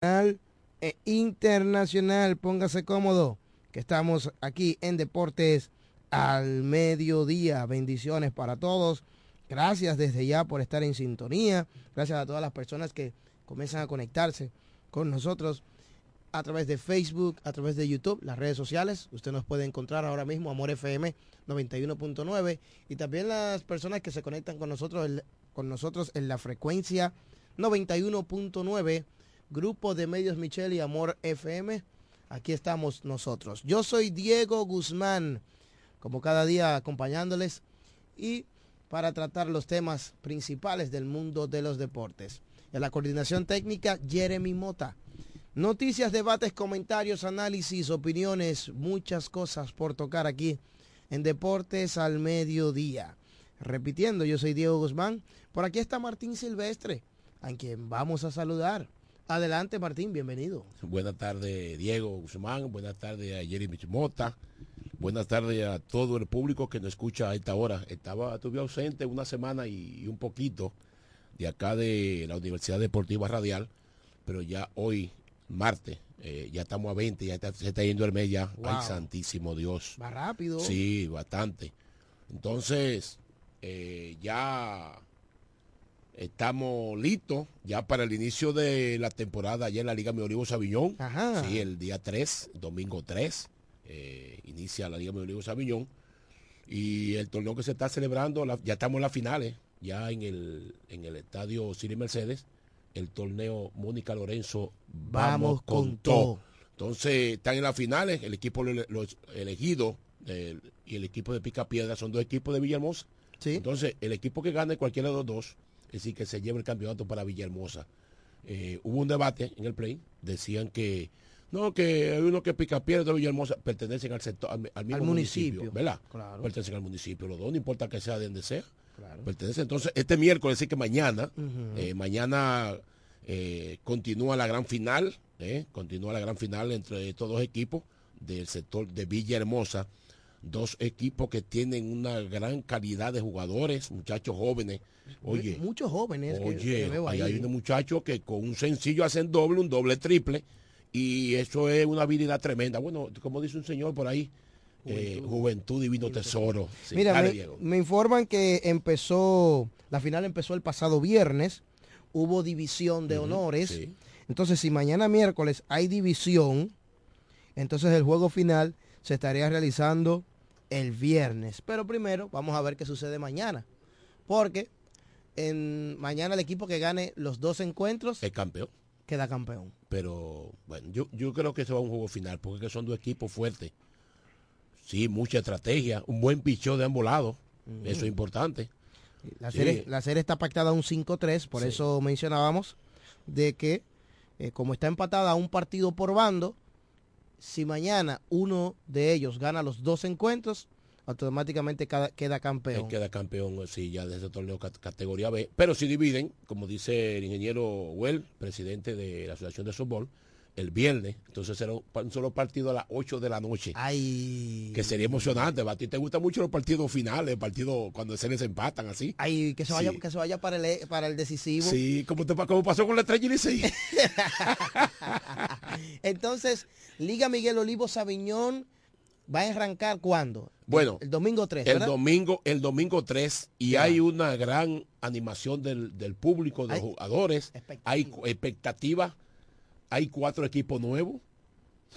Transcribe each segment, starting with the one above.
e internacional. Póngase cómodo, que estamos aquí en Deportes al mediodía. Bendiciones para todos. Gracias desde ya por estar en sintonía. Gracias a todas las personas que comienzan a conectarse con nosotros a través de Facebook, a través de YouTube, las redes sociales. Usted nos puede encontrar ahora mismo Amor FM 91.9 y también las personas que se conectan con nosotros, con nosotros en la frecuencia 91.9 Grupo de Medios Michelle y Amor FM. Aquí estamos nosotros. Yo soy Diego Guzmán, como cada día acompañándoles y para tratar los temas principales del mundo de los deportes. En la coordinación técnica, Jeremy Mota. Noticias, debates, comentarios, análisis, opiniones, muchas cosas por tocar aquí en Deportes al Mediodía. Repitiendo, yo soy Diego Guzmán. Por aquí está Martín Silvestre, a quien vamos a saludar. Adelante, Martín, bienvenido. Buenas tardes, Diego Guzmán. Buenas tardes a Jeremy Mota. Buenas tardes a todo el público que nos escucha a esta hora. Estaba, estuve ausente una semana y, un poquito de acá de la Universidad Deportiva Radial, pero ya hoy, martes, eh, ya estamos a 20, ya se está yendo el mes ya. Ay, santísimo Dios. Va rápido. Sí, bastante. Entonces, eh, ya Estamos listos ya para el inicio de la temporada allá en la Liga Olivo Sabiñón. Sí, el día 3, domingo 3, eh, inicia la Liga Olivo Sabiñón. Y el torneo que se está celebrando, ya estamos en las finales, ya en el, en el estadio Cine Mercedes, el torneo Mónica Lorenzo. Vamos, con, todo. Entonces, están en las finales, el equipo elegido y el equipo de Pica Piedra son dos equipos de Villahermosa. ¿Sí? Entonces, el equipo que gane cualquiera de los dos es decir, que se lleve el campeonato para Villahermosa. Eh, hubo un debate en el play, decían que no, que hay uno que pica de Villahermosa, pertenecen al sector, al, mismo municipio, ¿verdad? Claro. Pertenecen al municipio, los dos, no importa que sea de donde sea. Claro. Pertenece. Entonces, este miércoles, es decir que mañana, eh, mañana eh, continúa la gran final, continúa la gran final entre estos dos equipos del sector de Villahermosa dos equipos que tienen una gran calidad de jugadores, muchachos jóvenes. Oye, muchos jóvenes. Oye, ahí. hay unos muchachos que con un sencillo hacen doble, un doble triple, y eso es una habilidad tremenda. Bueno, como dice un señor por ahí, juventud, eh, divino tesoro. Mira, me, informan que empezó, la final empezó el pasado viernes, hubo división de honores. Entonces, si mañana miércoles hay división, entonces el juego final se estaría realizando el viernes. Pero primero vamos a ver qué sucede mañana. Porque en, mañana el equipo que gane los dos encuentros... Es campeón. Queda campeón. Pero bueno, yo, yo creo que se va a un juego final porque son dos equipos fuertes. Sí, mucha estrategia, un buen pichó de ambos lados. Eso es importante. La, serie, la serie está pactada a un 5-3, por eso mencionábamos de que eh, como está empatada a un partido por bando, si mañana uno de ellos gana los dos encuentros, automáticamente queda campeón. queda campeón, sí, ya de ese torneo categoría B. Pero si dividen, como dice el ingeniero Well, presidente de la Asociación de Softball, el viernes. Entonces será un solo partido a las 8 de la noche. Ay. Que sería emocionante. A ti te gustan mucho los partidos finales, partidos cuando se les empatan así. Ay, que se vaya, que se vaya para el para el decisivo. Sí, como, te, como pasó con la estrella y Entonces, Liga Miguel Olivo Sabiñón va a arrancar cuándo? Bueno, el, domingo 3. El domingo, el domingo 3 y hay una gran animación del, público, de los jugadores. Hay expectativas hay cuatro equipos nuevos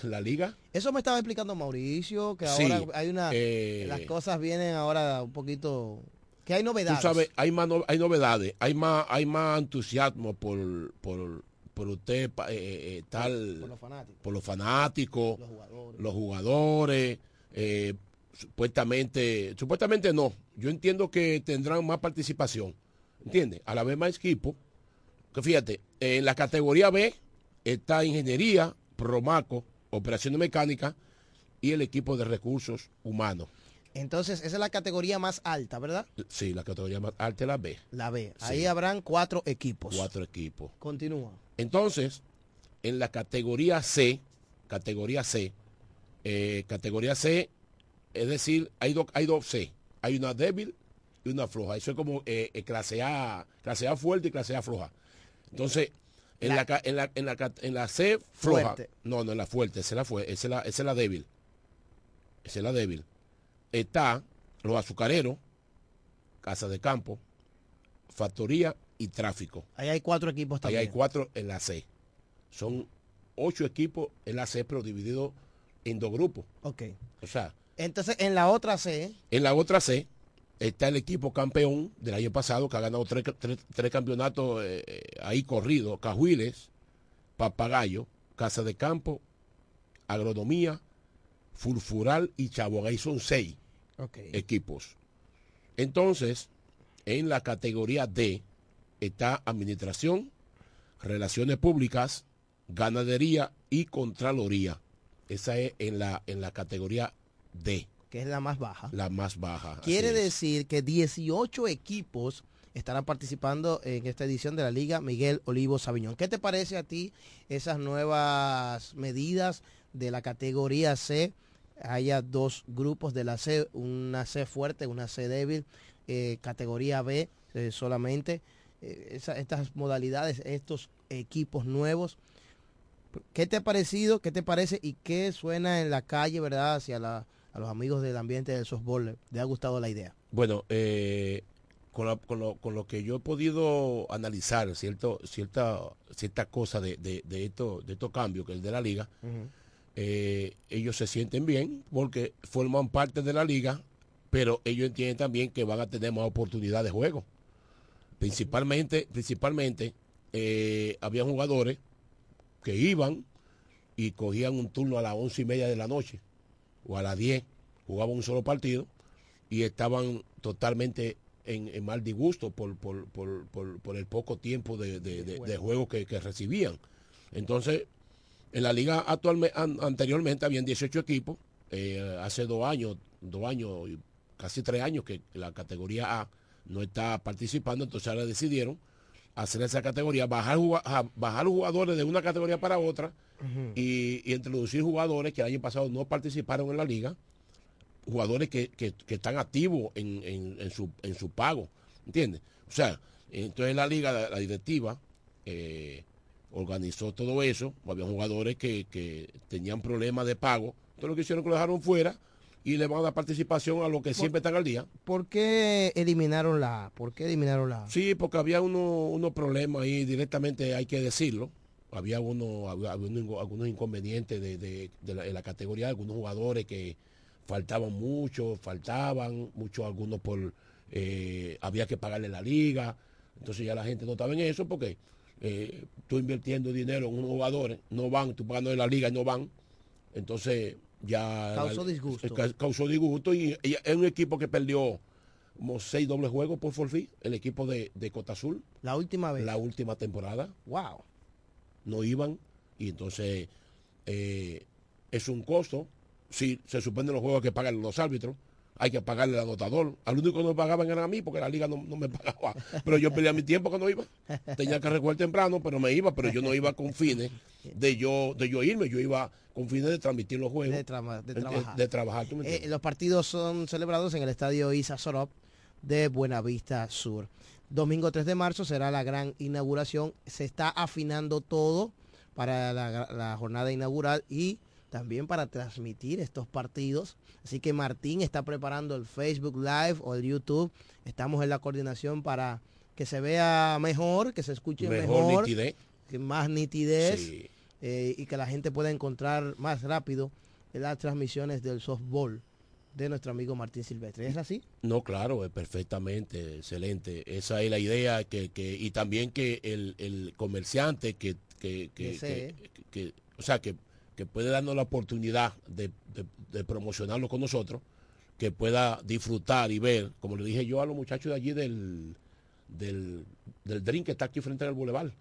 en la liga. Eso me estaba explicando Mauricio, que ahora hay una... Eh, las cosas vienen ahora un poquito... Que hay novedades. Tú sabes, hay, más hay novedades, hay más, hay más entusiasmo por, por, por usted, eh, eh, tal... Por, los fanáticos. Por los fanáticos, los jugadores. supuestamente, supuestamente no. Yo entiendo que tendrán más participación. ¿Entiendes? A la vez más equipo. Que fíjate, en la categoría B está Ingeniería, Promaco, Operaciones Mecánicas y el equipo de recursos humanos. Entonces, esa es la categoría más alta, ¿verdad? Sí, la categoría más alta es la B. La B. Ahí habrán cuatro equipos. Cuatro equipos. Continúa. Entonces, en la categoría C, categoría C, eh, categoría C, es decir, hay, hay dos C. Hay una débil y una floja. Eso es como eh, eh, clase A, clase A fuerte y clase A floja. Entonces, En la, en la, en la, en la C floja. No, no, en la fuerte, esa es la, fuerte, esa es la, esa es la débil. Esa es la débil. Está los azucareros, casa de campo, factoría y tráfico. Ahí hay cuatro equipos también. Ahí hay cuatro en la C. Son ocho equipos en la C, pero divididos en dos grupos. Ok. O sea. Entonces, en la otra C. En la otra C está el equipo campeón del año pasado, que ha ganado tres, campeonatos eh, eh, ahí corridos. Cajuiles, Papagayo, Casa de Campo, Agronomía, Furfural y Chabón. Ahí son seis equipos. Entonces, en la categoría D está Administración, Relaciones Públicas, Ganadería y Contraloría. Esa es en la, en la categoría D. Que es la más baja. La más baja. Quiere decir que 18 equipos estarán participando en esta edición de la Liga Miguel Olivo Sabiñón. ¿Qué te parece a ti esas nuevas medidas de la categoría C? Haya dos grupos de la C, una C fuerte, una C débil, eh, categoría B eh, solamente. Eh, estas modalidades, estos equipos nuevos ¿Qué te ha parecido? ¿Qué te parece? ¿Y qué suena en la calle, verdad, hacia la, a los amigos del ambiente del softball? ¿Le ha gustado la idea? Bueno, eh, con, lo, que yo he podido analizar cierto, cierta, cierta cosa de, de, de, esto, de estos cambios que es de la liga, eh, ellos se sienten bien porque forman parte de la liga, pero ellos entienden también que van a tener más oportunidad de juego. Principalmente, principalmente eh, había jugadores que iban y cogían un turno a las once y media de la noche o a las diez, jugaban un solo partido y estaban totalmente en, mal disgusto por, por, el poco tiempo de, juego que, recibían. Entonces, en la liga actualmente, anteriormente habían 18 equipos, eh, hace dos años, dos años, casi tres años que la categoría A no está participando, entonces ahora decidieron hacer esa categoría, bajar, bajar los jugadores de una categoría para otra y, introducir jugadores que el año pasado no participaron en la liga, jugadores que, están activos en, su, en su pago, ¿entiendes? O sea, entonces la liga, la, directiva, eh, organizó todo eso, había jugadores que, que tenían problemas de pago, entonces lo que hicieron que lo dejaron fuera y le van a dar participación a los que siempre están al día. ¿Por qué eliminaron la ¿Por qué eliminaron la Sí, porque había unos problemas ahí directamente, hay que decirlo. Había, uno, algunos inconvenientes de, la, categoría, algunos jugadores que faltaban mucho, faltaban, muchos algunos por eh, había que pagarle la liga. Entonces ya la gente no estaba en eso porque eh, tú invirtiendo dinero en unos jugadores, no van, tú pagando de la liga y no van. Entonces ya causó disgusto. causó disgusto y, es un equipo que perdió como seis dobles juegos por forfí, el equipo de, de Cota Azul. La última vez. La última temporada. Wow. No iban y entonces eh, es un costo. Si se suspenden los juegos que pagan los árbitros, hay que pagarle al anotador. Al único que no me pagaban era a mí, porque la liga no, me pagaba. Pero yo perdía mi tiempo cuando iba. Tenía que recoger temprano, pero me iba, pero yo no iba con fines de yo, de yo irme, yo iba con fines de transmitir los juegos. De, trabajar. De, trabajar eh, los partidos son celebrados en el estadio Isa Sorop de Buenavista Sur. Domingo 3 de marzo será la gran inauguración. Se está afinando todo para la jornada inaugural y también para transmitir estos partidos. Así que Martín está preparando el Facebook Live o el YouTube. Estamos en la coordinación para que se vea mejor, que se escuche mejor, nitidez. Que más nitidez eh, y que la gente pueda encontrar más rápido las transmisiones del softball de nuestro amigo Martín Silvestre. ¿Es así? No, claro, es perfectamente, excelente. Esa es la idea que, que y también que el, comerciante que, que, que, o sea, que que puede darnos la oportunidad de, promocionarlo con nosotros, que pueda disfrutar y ver, como le dije yo a los muchachos de allí del, del, del drink que está aquí frente al bulevar.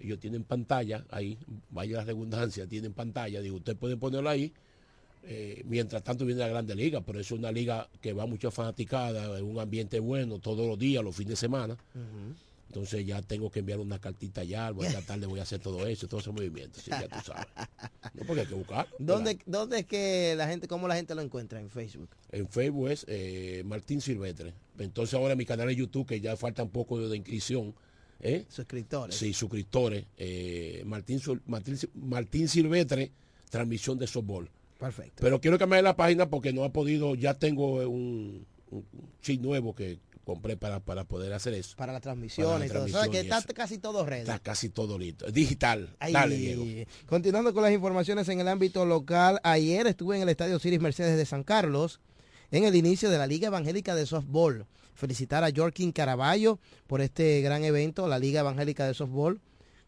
Ellos tienen pantalla ahí, vaya la redundancia, tienen pantalla, digo, usted puede ponerlo ahí. Eh, mientras tanto viene la Grande Liga, pero es una liga que va mucho fanaticada, en un ambiente bueno todos los días, los fines de semana. Entonces ya tengo que enviar una cartita ya, voy a tratar de voy a hacer todo eso, todo ese movimiento, ya tú sabes. No, porque hay que buscar. ¿Dónde, ¿Dónde es que la gente, cómo la gente lo encuentra en Facebook? En Facebook es eh, Martín Silvestre. Entonces ahora mi canal de YouTube, que ya falta un poco de inscripción, ¿eh? Suscriptores. Sí, suscriptores. Martín, Martín, Martín Silvestre, transmisión de softball. Perfecto. Pero quiero cambiar la página porque no ha podido, ya tengo un, un chip nuevo que compré para, para poder hacer eso. Para la transmisión y todo. eso. que está casi todo ready. Está casi todo listo. Digital. Dale, Diego. Continuando con las informaciones en el ámbito local, ayer estuve en el Estadio Ciris Mercedes de San Carlos en el inicio de la Liga Evangélica de Softball. Felicitar a Jorkin Caraballo por este gran evento, la Liga Evangélica de Softball,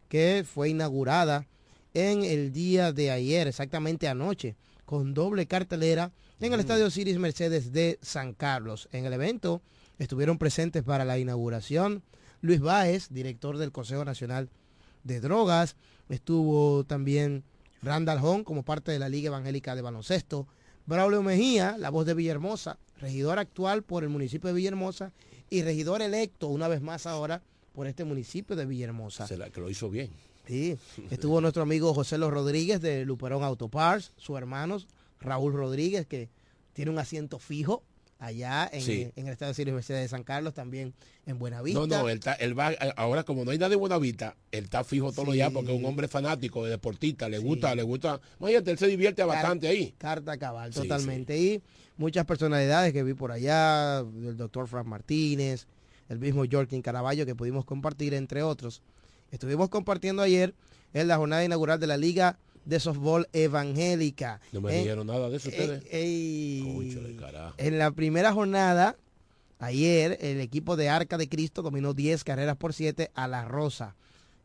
que fue inaugurada en el día de ayer, exactamente anoche, con doble cartelera en el mm. Estadio Ciris Mercedes de San Carlos. En el evento Estuvieron presentes para la inauguración Luis Báez, director del Consejo Nacional de Drogas. Estuvo también Randall Hong como parte de la Liga Evangélica de Baloncesto. Braulio Mejía, la voz de Villahermosa, regidor actual por el municipio de Villahermosa y regidor electo una vez más ahora por este municipio de Villahermosa. Se la, que lo hizo bien. Sí, estuvo nuestro amigo José Los Rodríguez de Luperón Autopars, su hermano Raúl Rodríguez, que tiene un asiento fijo allá en, el Estado de Universidad de San Carlos, también en Buenavista. No, no, él, él va, eh, ahora como no hay nada de Buenavista, él está fijo todo ya porque es un hombre fanático, de deportista, le gusta, le gusta, imagínate, él se divierte bastante ahí. Carta cabal, totalmente. Y muchas personalidades que vi por allá, el doctor Frank Martínez, el mismo Jorkin Caraballo que pudimos compartir, entre otros. Estuvimos compartiendo ayer en la jornada inaugural de la Liga de softball evangélica. No me dijeron nada de eso ustedes. en la primera jornada, ayer, el equipo de Arca de Cristo dominó 10 carreras por 7 a la Rosa.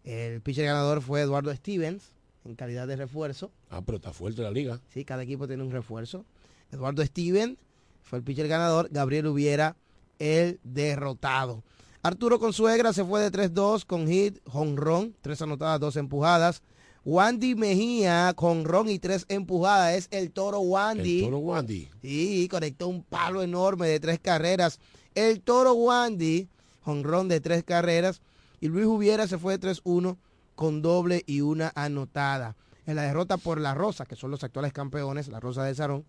El pitcher ganador fue Eduardo Stevens, en calidad de refuerzo. Ah, pero está fuerte la liga. Sí, cada equipo tiene un refuerzo. Eduardo Stevens fue el pitcher ganador. Gabriel Hubiera, el derrotado. Arturo Consuegra se fue de 3-2 con hit, honrón, tres anotadas, dos empujadas. Wandy Mejía con ron y tres empujadas. Es el toro Wandy. El toro Wandy. Sí, conectó un palo enorme de tres carreras. El toro Wandy, con ron de tres carreras. Y Luis Hubiera se fue de 3-1 con doble y una anotada. En la derrota por la Rosa, que son los actuales campeones, la Rosa de Sarón.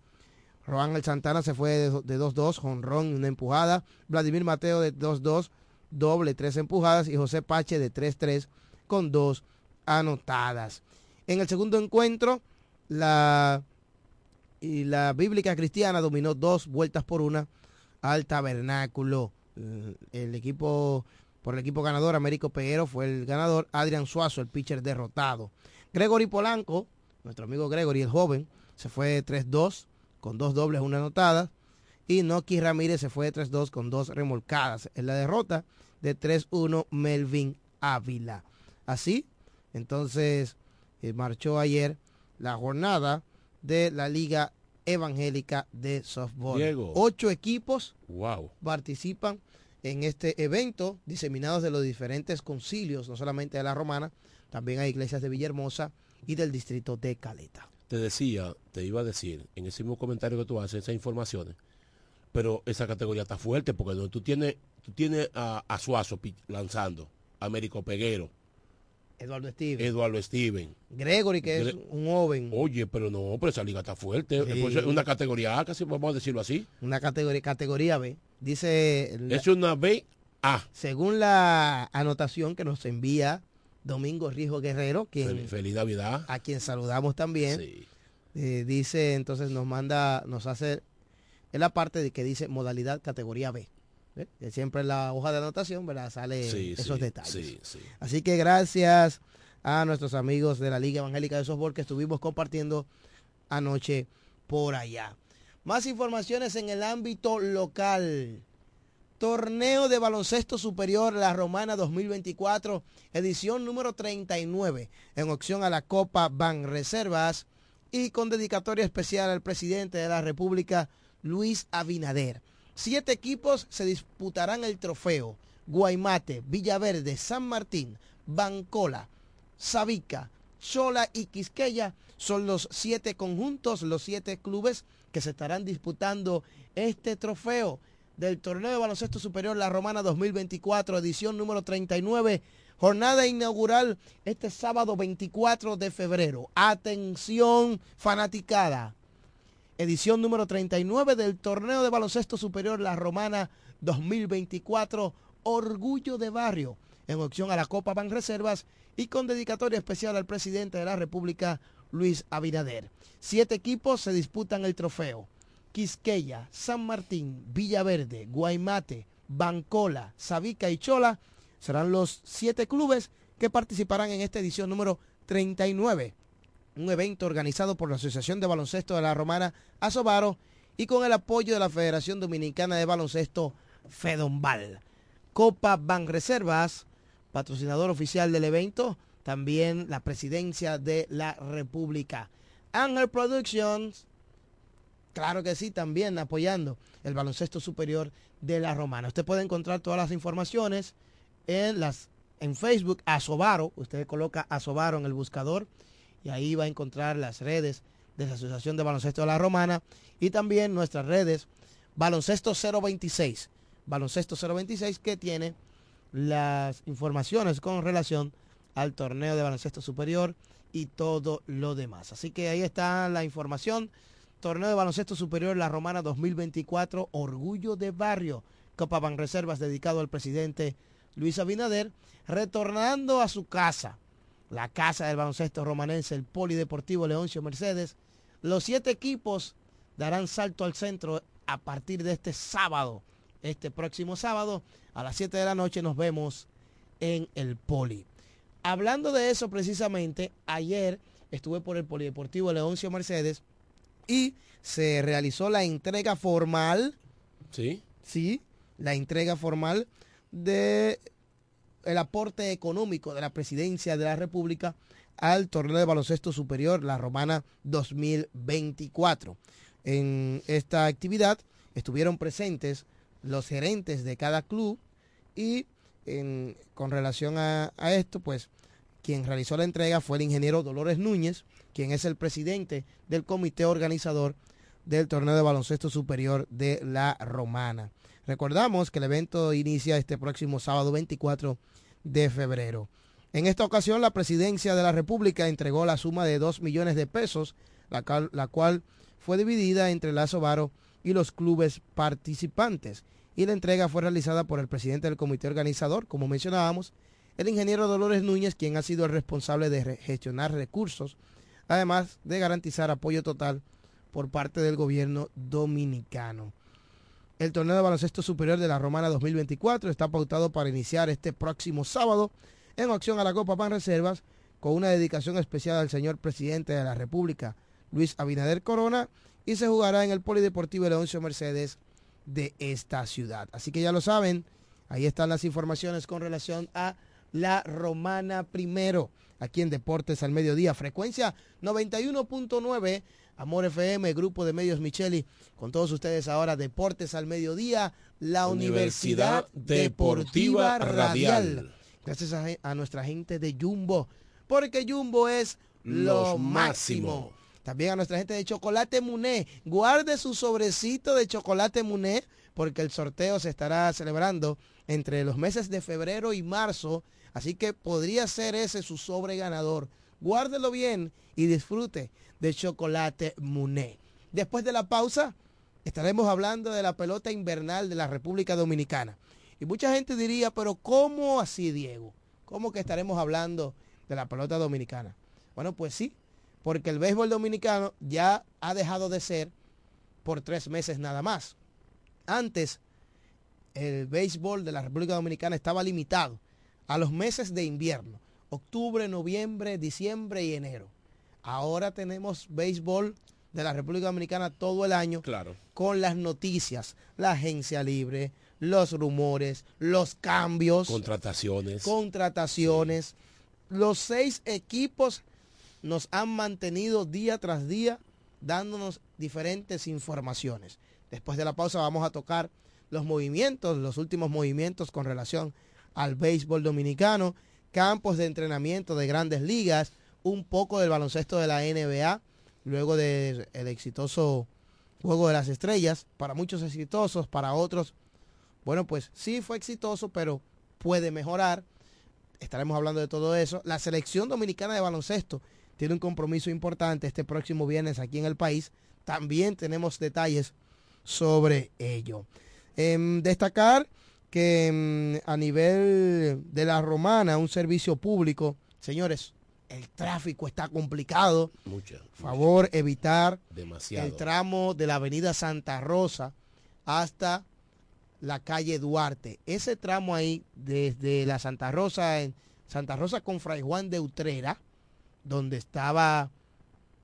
Roan El Santana se fue de 2-2, con ron y una empujada. Vladimir Mateo de 2-2, doble, tres empujadas. Y José Pache de 3-3 con dos anotadas. En el segundo encuentro, la, y la Bíblica Cristiana dominó dos vueltas por una al Tabernáculo. El equipo, por el equipo ganador, Américo Peguero fue el ganador, Adrián Suazo, el pitcher derrotado. Gregory Polanco, nuestro amigo Gregory, el joven, se fue 3-2 con dos dobles, una anotada. Y Noki Ramírez se fue 3-2 con dos remolcadas. En la derrota de 3-1, Melvin Ávila. Así, entonces, eh, marchó ayer la jornada de la Liga Evangélica de Softball. Ocho equipos participan en este evento, diseminados de los diferentes concilios, no solamente de la Romana, también hay iglesias de Villahermosa y del distrito de Caleta. Te decía, te iba a decir, en ese mismo comentario que tú haces, esas informaciones, pero esa categoría está fuerte porque tú tienes, tú tienes a, a Suazo lanzando, a Américo Peguero, Eduardo Steven. Eduardo Steven. Gregory, que es un joven. Oye, pero no, pero esa liga está fuerte. Es una categoría A, casi vamos a decirlo así. Una categoría, categoría B. Dice. es una B A. Según la anotación que nos envía Domingo Rijo Guerrero, quien, feliz, Navidad. A quien saludamos también. Eh, dice, entonces nos manda, nos hace. Es la parte de que dice modalidad categoría B. Siempre en la hoja de anotación, ¿verdad? Sale esos detalles. Así que gracias a nuestros amigos de la Liga Evangélica de Softball que estuvimos compartiendo anoche por allá. Más informaciones en el ámbito local. Torneo de baloncesto superior La Romana 2024, edición número 39, en opción a la Copa Ban Reservas y con dedicatoria especial al presidente de la República, Luis Abinader. Siete equipos se disputarán el trofeo. Guaymate, Villaverde, San Martín, Bancola, Sabica, Chola y Quisqueya son los siete conjuntos, los siete clubes que se estarán disputando este trofeo del torneo de baloncesto superior La Romana 2024, edición número 39, jornada inaugural este sábado 24 de febrero. Atención fanaticada edición número 39 del torneo de baloncesto superior La Romana 2024, Orgullo de Barrio. en opción a la Copa Banreservas y con dedicatoria especial al presidente de la República, Luis Abinader. Siete equipos se disputan el trofeo. Quisqueya, San Martín, Villaverde, Guaymate, Bancola, Sabica y Chola serán los siete clubes que participarán en esta edición número 39, un evento organizado por la Asociación de Baloncesto de la Romana Asobaro y con el apoyo de la Federación Dominicana de Baloncesto Fedombal. Copa Banreservas, patrocinador oficial del evento, también la presidencia de la República. Angel Productions, claro que sí, también apoyando el baloncesto superior de la Romana. Usted puede encontrar todas las informaciones en las en Facebook Asobaro, usted coloca Asobaro en el buscador y ahí va a encontrar las redes de la Asociación de Baloncesto de la Romana y también nuestras redes Baloncesto 026, Baloncesto 026 que tiene las informaciones con relación al torneo de baloncesto superior y todo lo demás. Así que ahí está la información. Torneo de baloncesto superior La Romana 2024, Orgullo de Barrio, Copa Banreservas dedicado al presidente Luis Abinader, retornando a su casa, la casa del baloncesto romanense, el Polideportivo Leoncio Mercedes. Los siete equipos darán salto al centro a partir de este sábado. Este próximo sábado a las 7 de la noche nos vemos en el Poli. Hablando de eso precisamente, ayer estuve por el Polideportivo Leoncio Mercedes y se realizó la entrega formal. Sí. Sí, la entrega formal de el aporte económico de la presidencia de la República al torneo de baloncesto superior, la Romana 2024. En esta actividad estuvieron presentes los gerentes de cada club y con relación a, a esto, pues quien realizó la entrega fue el ingeniero Dolores Núñez, quien es el presidente del comité organizador del torneo de baloncesto superior de la Romana. Recordamos que el evento inicia este próximo sábado 24 de febrero. En esta ocasión, la presidencia de la República entregó la suma de 2 millones de pesos, la cual, fue dividida entre el Asobaro y los clubes participantes. Y la entrega fue realizada por el presidente del comité organizador, como mencionábamos, el ingeniero Dolores Núñez, quien ha sido el responsable de gestionar recursos, además de garantizar apoyo total por parte del gobierno dominicano. El torneo de baloncesto superior de la Romana 2024 está pautado para iniciar este próximo sábado en opción a la Copa Pan Reservas con una dedicación especial al señor presidente de la República, Luis Abinader Corona, y se jugará en el Polideportivo Leoncio Mercedes de esta ciudad. Así que ya lo saben, ahí están las informaciones con relación a la Romana primero, aquí en Deportes al Mediodía, frecuencia 91.9 Amor FM, Grupo de Medios Micheli, con todos ustedes ahora, Deportes al Mediodía, la Universidad, Deportiva, Radial. Gracias a, nuestra gente de Jumbo, porque Jumbo es lo máximo. También a nuestra gente de Chocolate Muné. Guarde su sobrecito de Chocolate Muné, porque el sorteo se estará celebrando entre los meses de febrero y marzo. Así que podría ser ese su sobre ganador. Guárdelo bien y disfrute de chocolate Muné. Después de la pausa, estaremos hablando de la pelota invernal de la República Dominicana. Y mucha gente diría, pero ¿cómo así, Diego? ¿Cómo que estaremos hablando de la pelota dominicana? Bueno, pues sí, porque el béisbol dominicano ya ha dejado de ser por tres meses nada más. Antes, el béisbol de la República Dominicana estaba limitado a los meses de invierno, octubre, noviembre, diciembre y enero. Ahora tenemos béisbol de la República Dominicana todo el año claro. con las noticias, la agencia libre, los rumores, los cambios. Contrataciones. Contrataciones. Los seis equipos nos han mantenido día tras día dándonos diferentes informaciones. Después de la pausa vamos a tocar los movimientos, los últimos movimientos con relación al béisbol dominicano, campos de entrenamiento de grandes ligas, un poco del baloncesto de la NBA, luego del exitoso Juego de las Estrellas, para muchos exitosos, para otros, bueno, pues sí fue exitoso, pero puede mejorar. Estaremos hablando de todo eso. La selección dominicana de baloncesto tiene un compromiso importante este próximo viernes aquí en el país. También tenemos detalles sobre ello. Em, destacar que mm, a nivel de la romana, un servicio público, señores, el tráfico está complicado. Mucho. Favor evitar Demasiado. el tramo de la avenida Santa Rosa hasta la calle Duarte. Ese tramo ahí, desde la Santa Rosa, en Santa Rosa con Fray Juan de Utrera, donde estaba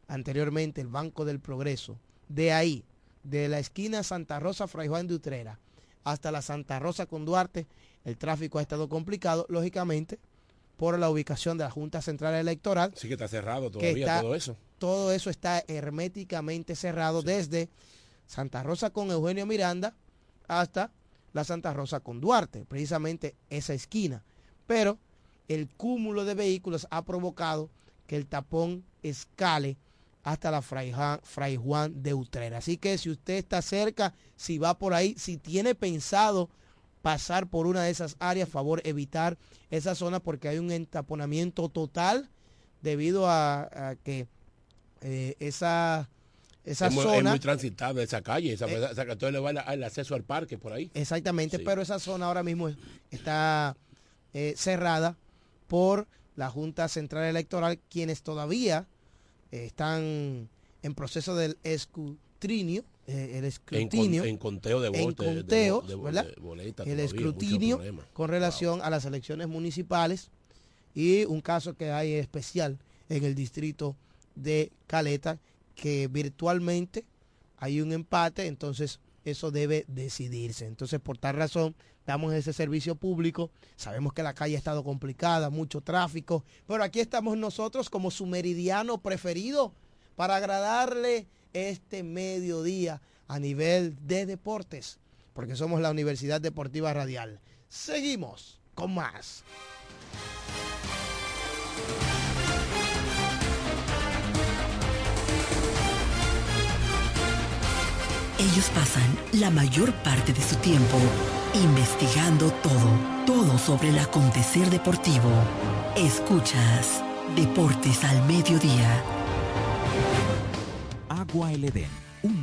anteriormente el Banco del Progreso, de ahí, de la esquina Santa Rosa, Fray Juan de Utrera, hasta la Santa Rosa con Duarte, el tráfico ha estado complicado, lógicamente, por la ubicación de la Junta Central Electoral. Sí que está cerrado todavía todo eso. Todo eso está herméticamente cerrado desde Santa Rosa con Eugenio Miranda hasta la Santa Rosa con Duarte, precisamente esa esquina. Pero el cúmulo de vehículos ha provocado que el tapón escale hasta la Fray Juan, Fray Juan de Utrera. Así que si usted está cerca, si va por ahí, si tiene pensado pasar por una de esas áreas, favor evitar esa zona porque hay un entaponamiento total debido a, que eh, esa, esa zona... Es muy transitable esa calle, esa, eh, entonces le va el, acceso al parque por ahí. Exactamente, pero esa zona ahora mismo está eh, cerrada por la Junta Central Electoral, quienes todavía están en proceso del escrutinio, eh, el escrutinio. En, conteo de votos. En conteo, ¿verdad? el escrutinio con relación a las elecciones municipales y un caso que hay especial en el distrito de Caleta, que virtualmente hay un empate, entonces eso debe decidirse. Entonces, por tal razón, damos ese servicio público. Sabemos que la calle ha estado complicada, mucho tráfico, pero aquí estamos nosotros como su meridiano preferido para agradarle este mediodía a nivel de deportes, porque somos la Universidad Deportiva Radial. Seguimos con más. Ellos pasan la mayor parte de su tiempo investigando todo, todo sobre el acontecer deportivo. Escuchas Deportes al Mediodía. Un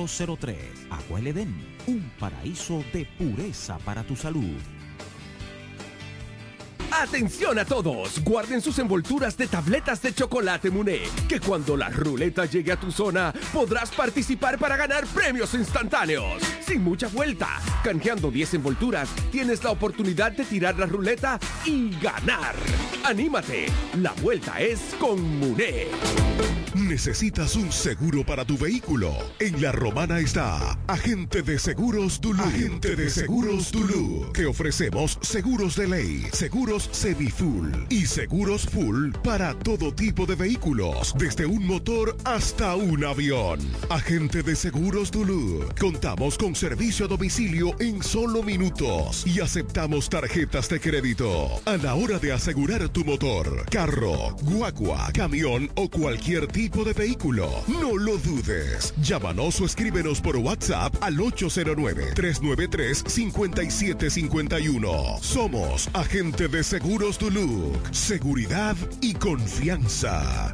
809-556-5403. Agua Edén, un paraíso de pureza para tu salud. Atención a todos, guarden sus envolturas de tabletas de chocolate Muné, que cuando la ruleta llegue a tu zona podrás participar para ganar premios instantáneos. Sin mucha vuelta, canjeando 10 envolturas, tienes la oportunidad de tirar la ruleta y ganar. Anímate, la vuelta es con Muné. ¿Necesitas un seguro para tu vehículo? En La Romana está Agente de Seguros Dulú. Agente de Seguros Dulú, que ofrecemos seguros de ley, seguros semi-full y seguros full para todo tipo de vehículos, desde un motor hasta un avión. Agente de Seguros Dulú. Contamos con servicio a domicilio en solo minutos y aceptamos tarjetas de crédito. A la hora de asegurar tu motor, carro, guagua, camión o cualquier tipo de vehículo, no lo dudes. Llámanos o escríbenos por WhatsApp al 809-393-5751. Somos Agente de Seguros Duluc. Seguridad y confianza.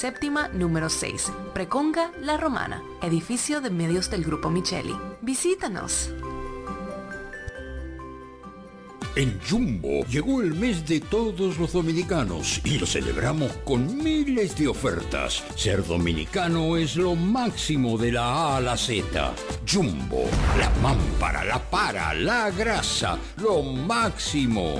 séptima número 6, Preconga La Romana, edificio de medios del Grupo Micheli. Visítanos. En Jumbo llegó el mes de todos los dominicanos y lo celebramos con miles de ofertas. Ser dominicano es lo máximo de la A a la Z. Jumbo, la mámpara, la para, la grasa, lo máximo.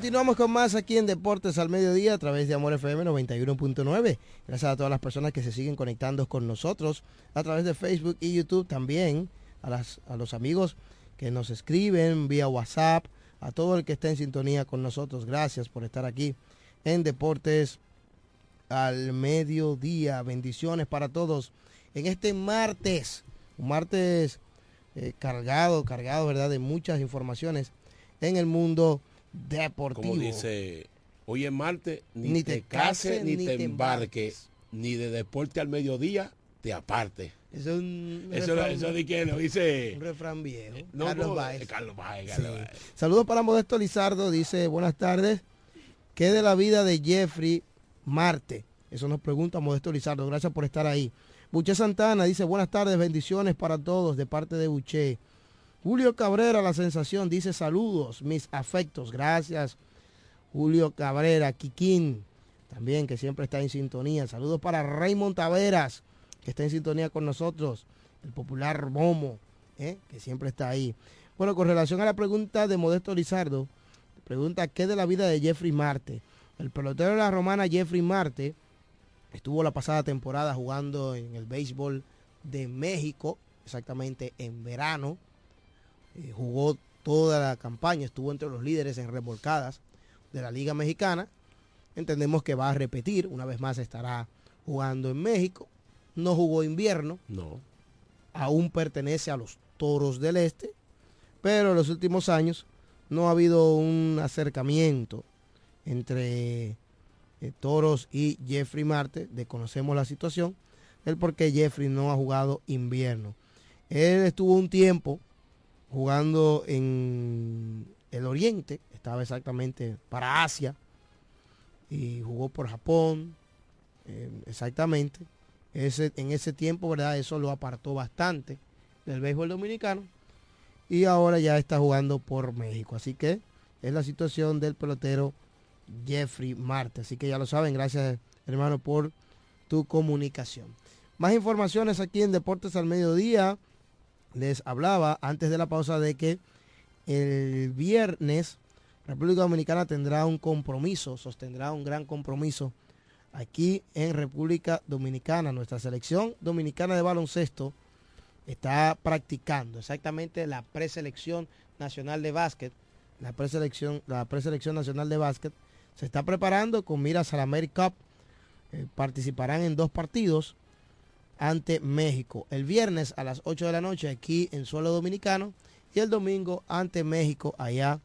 Continuamos con más aquí en Deportes al Mediodía a través de Amor FM 91.9. Gracias a todas las personas que se siguen conectando con nosotros a través de Facebook y YouTube. También a, los amigos que nos escriben vía WhatsApp, a todo el que está en sintonía con nosotros. Gracias por estar aquí en Deportes al Mediodía. Bendiciones para todos en este martes. Un martes eh, cargado, cargado, ¿verdad? De muchas informaciones en el mundo deportivo. Como dice, hoy es martes, ni, te, cases, ni, te embarques, ni de deporte al mediodía te aparte. Eso, un eso, eso de lo dice. Un refrán viejo. Carlos Baez. Carlos Saludos para Modesto Lizardo, dice, buenas tardes. ¿Qué de la vida de Jeffrey Marte? Eso nos pregunta Modesto Lizardo. Gracias por estar ahí. Buche Santana dice, buenas tardes, bendiciones para todos de parte de Buche. Julio Cabrera, la sensación, dice saludos, mis afectos, gracias. Julio Cabrera, Kikín, también que siempre está en sintonía. Saludos para Raymond Taveras, que está en sintonía con nosotros. El popular Momo, ¿eh? que siempre está ahí. Bueno, con relación a la pregunta de Modesto Lizardo, pregunta qué de la vida de Jeffrey Marte. El pelotero de la romana Jeffrey Marte estuvo la pasada temporada jugando en el béisbol de México, exactamente en verano eh, jugó toda la campaña, estuvo entre los líderes en revolcadas de la Liga Mexicana. Entendemos que va a repetir, una vez más estará jugando en México. No jugó invierno. No. Aún pertenece a los Toros del Este, pero en los últimos años no ha habido un acercamiento entre eh, Toros y Jeffrey Marte. Desconocemos la situación, el por qué Jeffrey no ha jugado invierno. Él estuvo un tiempo jugando en el Oriente, estaba exactamente para Asia, y jugó por Japón, eh, exactamente. Ese, en ese tiempo, ¿verdad? Eso lo apartó bastante del béisbol dominicano. Y ahora ya está jugando por México. Así que es la situación del pelotero Jeffrey Marte. Así que ya lo saben, gracias hermano por tu comunicación. Más informaciones aquí en Deportes al Mediodía les hablaba antes de la pausa de que el viernes República Dominicana tendrá un compromiso, sostendrá un gran compromiso aquí en República Dominicana. Nuestra selección dominicana de baloncesto está practicando exactamente la preselección nacional de básquet. La preselección, la preselección nacional de básquet se está preparando con miras a la Cup. Eh, participarán en dos partidos ante México. El viernes a las 8 de la noche aquí en suelo dominicano y el domingo ante México allá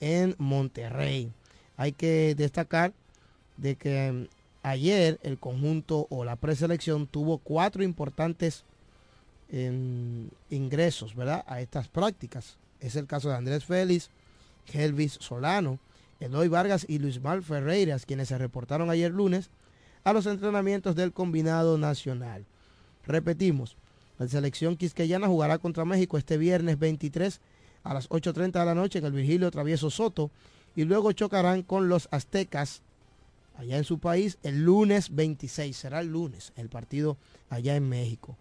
en Monterrey. Hay que destacar de que mm, ayer el conjunto o la preselección tuvo cuatro importantes ingresos, ¿verdad? A estas prácticas. Es el caso de Andrés Félix, Elvis Solano, Eloy Vargas y Luis Mal Ferreiras, quienes se reportaron ayer lunes a los entrenamientos del combinado nacional. Repetimos, la selección quisqueyana jugará contra México este viernes 23 a las 8.30 de la noche en el Virgilio Travieso Soto y luego chocarán con los aztecas allá en su país el lunes 26. Será el lunes el partido allá en México.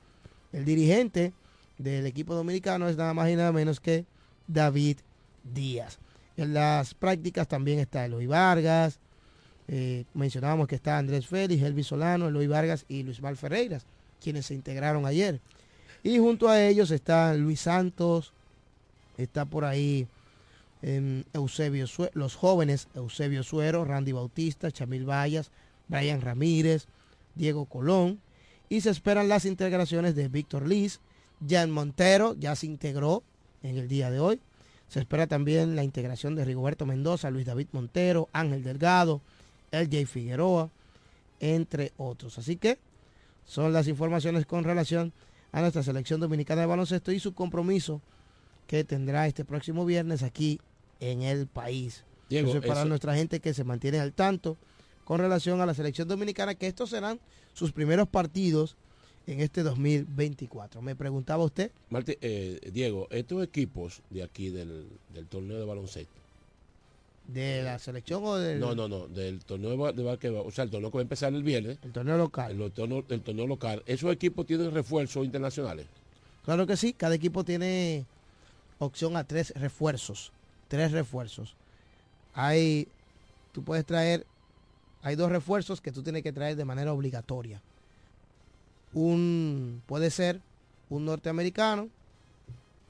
El dirigente del equipo dominicano es nada más y nada menos que David Díaz. En las prácticas también está Eloy Vargas, eh, mencionábamos que está Andrés Félix, Elvis Solano, Eloy Vargas y Luis Val Ferreiras, quienes se integraron ayer. Y junto a ellos está Luis Santos, está por ahí em, Eusebio los jóvenes Eusebio Suero, Randy Bautista, Chamil Vallas, Brian Ramírez, Diego Colón. Y se esperan las integraciones de Víctor Liz, Jan Montero, ya se integró en el día de hoy. Se espera también la integración de Rigoberto Mendoza, Luis David Montero, Ángel Delgado, LJ Figueroa, entre otros. Así que son las informaciones con relación a nuestra selección dominicana de baloncesto y su compromiso que tendrá este próximo viernes aquí en el país. Diego, para nuestra gente que se mantiene al tanto con relación a la selección dominicana, que estos serán sus primeros partidos en este 2024. Me preguntaba usted. Eh, Diego, estos equipos de aquí del, torneo de baloncesto. ¿De la selección o del.? No, no, no, del torneo de baloncesto. O sea, el torneo que va a empezar el viernes. El torneo local. El, torneo, el torneo local. ¿Esos equipos tienen refuerzos internacionales? Claro que sí, cada equipo tiene opción a tres refuerzos. Tres refuerzos. Hay. Tú puedes traer. Hay dos refuerzos que tú tienes que traer de manera obligatoria un, puede ser un norteamericano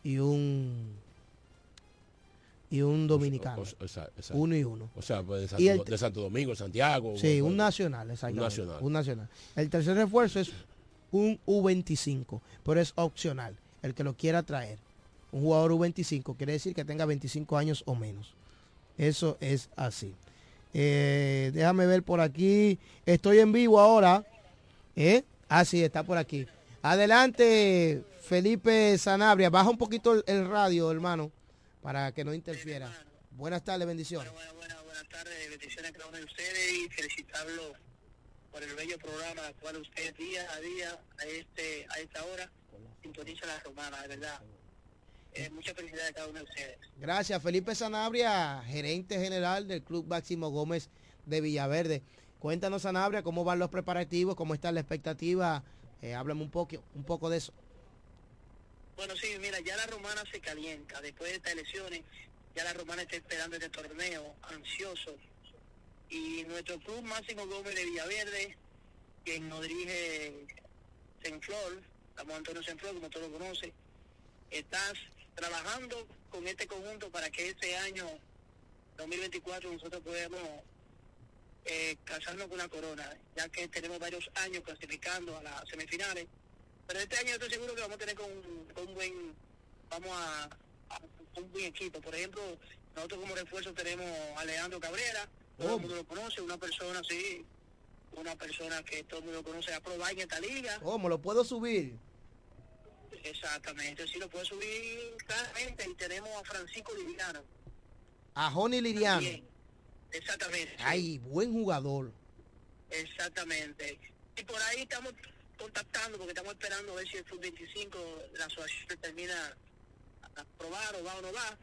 y un y un dominicano. Uno y uno. O sea, pues, de, Santo, Domingo, Santiago. Sí, un nacional, exactamente. Un nacional. Un nacional. El tercer refuerzo es un U25, pero es opcional. El que lo quiera traer. Un jugador U25 quiere decir que tenga 25 años o menos. Eso es así. Eh, déjame ver por aquí. Estoy en vivo ahora. ¿eh? Ah, sí, está por aquí. Adelante, Felipe Sanabria. Baja un poquito el, radio, hermano, para que no interfiera. buenas tardes, bendiciones. Bueno, bueno, buenas tardes, bendiciones a cada uno de ustedes y felicitarlo por el bello programa al cual usted día a día, a, este, a esta hora, sintoniza la romana, de verdad. Eh, muchas felicidades a cada uno de ustedes. Gracias, Felipe Sanabria, gerente general del Club Máximo Gómez de Villaverde. Cuéntanos, Sanabria, cómo van los preparativos, cómo está la expectativa. Eh, háblame un poco, un poco de eso. Bueno, sí, mira, ya la romana se calienta. Después de estas elecciones, ya la romana está esperando este torneo, ansioso. Y nuestro club Máximo Gómez de Villaverde, quien nos dirige Senflor, estamos Antonio Senflor, como todos lo conocen, estás trabajando con este conjunto para que este año 2024 nosotros podamos eh, casarnos con una corona, ya que tenemos varios años clasificando a las semifinales. Pero este año estoy seguro que vamos a tener con, un buen, vamos a, un buen equipo. Por ejemplo, nosotros como refuerzo tenemos a Leandro Cabrera, todo el mundo lo conoce, una persona así, una persona que todo el mundo conoce, a probar en esta liga. ¿Cómo lo puedo subir? Exactamente, sí lo puedo subir claramente. Y tenemos a Francisco Liriano. A Joni Liriano. Exactamente. Ay, buen jugador. Exactamente. Y por ahí estamos contactando porque estamos esperando a ver si el Fútbol 25 la asociación termina a probar o va o no va.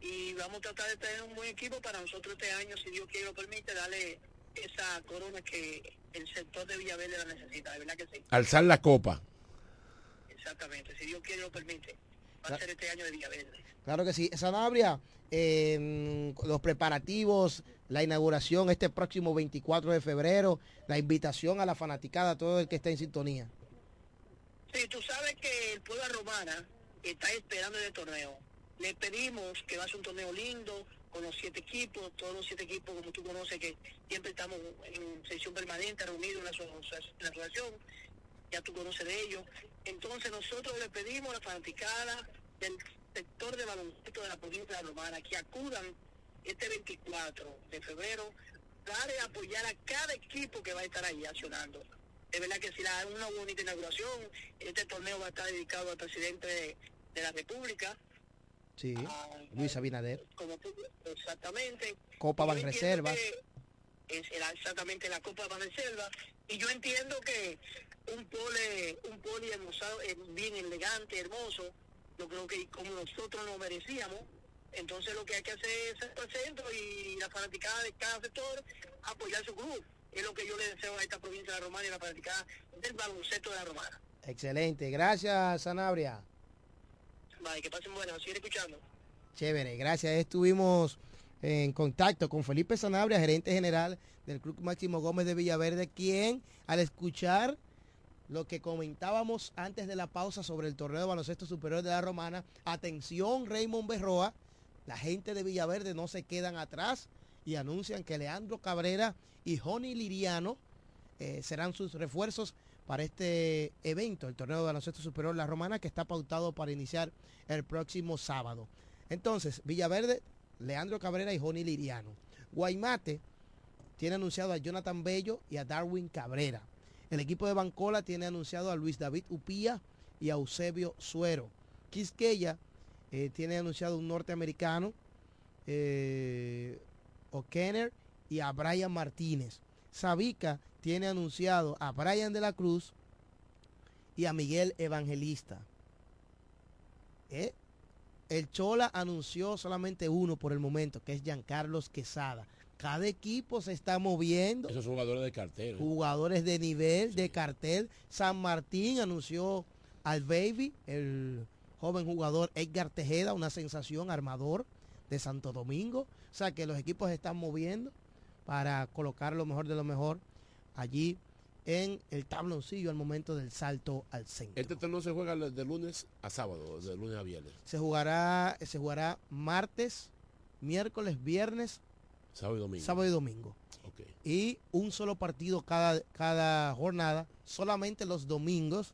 Y vamos a tratar de tener un buen equipo para nosotros este año, si Dios quiere lo permite, darle esa corona que el sector de Villaverde la necesita, de verdad que sí. Alzar la copa. Exactamente, si Dios quiere lo permite. Va a ser este año de Villaverde. Claro que sí. Sanabria, los preparativos, la inauguración este próximo 24 de febrero, la invitación a la fanaticada, todo el que está en sintonía. Sí, tú sabes que el pueblo romana está esperando el torneo. Le pedimos que va a ser un torneo lindo, con los siete equipos, todos los siete equipos, como tú conoces, que siempre estamos en sesión permanente, reunidos en la, asociación, ya tú conoces de ellos. Entonces nosotros le pedimos a la fanaticada del sector de baloncesto de la provincia de Romana que acudan este 24 de febrero para apoyar a cada equipo que va a estar ahí accionando. Es verdad que si la una bonita inauguración, este torneo va a estar dedicado al presidente de, la República, Sí, Luis Abinader. Como exactamente. Copa Ban Reserva. Es exactamente la Copa Ban Reserva. Y yo entiendo que un pole, un poli hermosado, eh, bien elegante, hermoso, yo creo que como nosotros lo merecíamos, entonces lo que hay que hacer es el centro y la fanaticada de cada sector apoyar su club. Es lo que yo le deseo a esta provincia de la Romana y la fanaticada del baloncesto de la Romana. Excelente, gracias Sanabria. Bye, que pasen buenas, seguir escuchando. Chévere, gracias. Estuvimos en contacto con Felipe Sanabria, gerente general del Club Máximo Gómez de Villaverde, quien al escuchar lo que comentábamos antes de la pausa sobre el torneo de baloncesto superior de la Romana, atención Raymond Berroa, la gente de Villaverde no se quedan atrás y anuncian que Leandro Cabrera y Joni Liriano eh, serán sus refuerzos para este evento, el torneo de baloncesto superior La Romana, que está pautado para iniciar el próximo sábado. Entonces, Villaverde, Leandro Cabrera y Joni Liriano. Guaymate tiene anunciado a Jonathan Bello y a Darwin Cabrera. El equipo de Bancola tiene anunciado a Luis David Upía y a Eusebio Suero. Quisqueya eh, tiene anunciado un norteamericano, eh, O'Kenner y a Brian Martínez. Sabica tiene anunciado a Brian de la Cruz y a Miguel Evangelista. ¿Eh? El Chola anunció solamente uno por el momento, que es Giancarlos Quesada. Cada equipo se está moviendo. Esos jugadores de cartel. Jugadores de nivel, de cartel. San Martín anunció al Baby, el joven jugador Edgar Tejeda, una sensación armador de Santo Domingo. O sea que los equipos se están moviendo para colocar lo mejor de lo mejor allí en el tabloncillo al momento del salto al centro. Este torneo se juega de lunes a sábado, de lunes a viernes. Se jugará, se jugará martes, miércoles, viernes, sábado y domingo. Sábado y domingo. Y un solo partido cada, cada jornada, solamente los domingos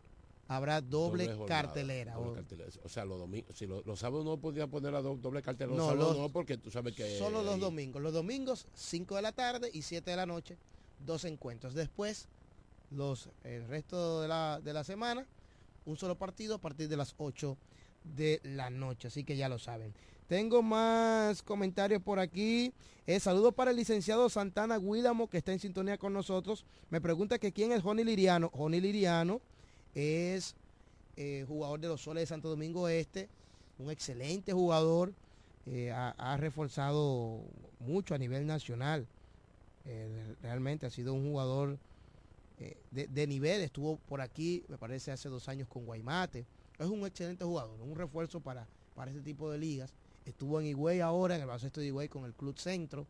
habrá doble, cartelera. o... sea, los domingos, si los, sábados no podía poner la doble cartelera, no, no, porque tú sabes que... Solo los domingos. Los domingos, 5 de la tarde y 7 de la noche, dos encuentros. Después, los el resto de la, de la semana, un solo partido a partir de las 8 de la noche. Así que ya lo saben. Tengo más comentarios por aquí. Eh, saludo para el licenciado Santana Guídamo, que está en sintonía con nosotros. Me pregunta que quién es Joni Liriano. Joni Liriano es eh, jugador de los Soles de Santo Domingo Este, un excelente jugador, eh, ha, reforzado mucho a nivel nacional. Eh, realmente ha sido un jugador de, nivel, estuvo por aquí, me parece, hace dos años con Guaymate. Es un excelente jugador, un refuerzo para, para este tipo de ligas. Estuvo en Higüey ahora, en el baloncesto de Higüey con el Club Centro.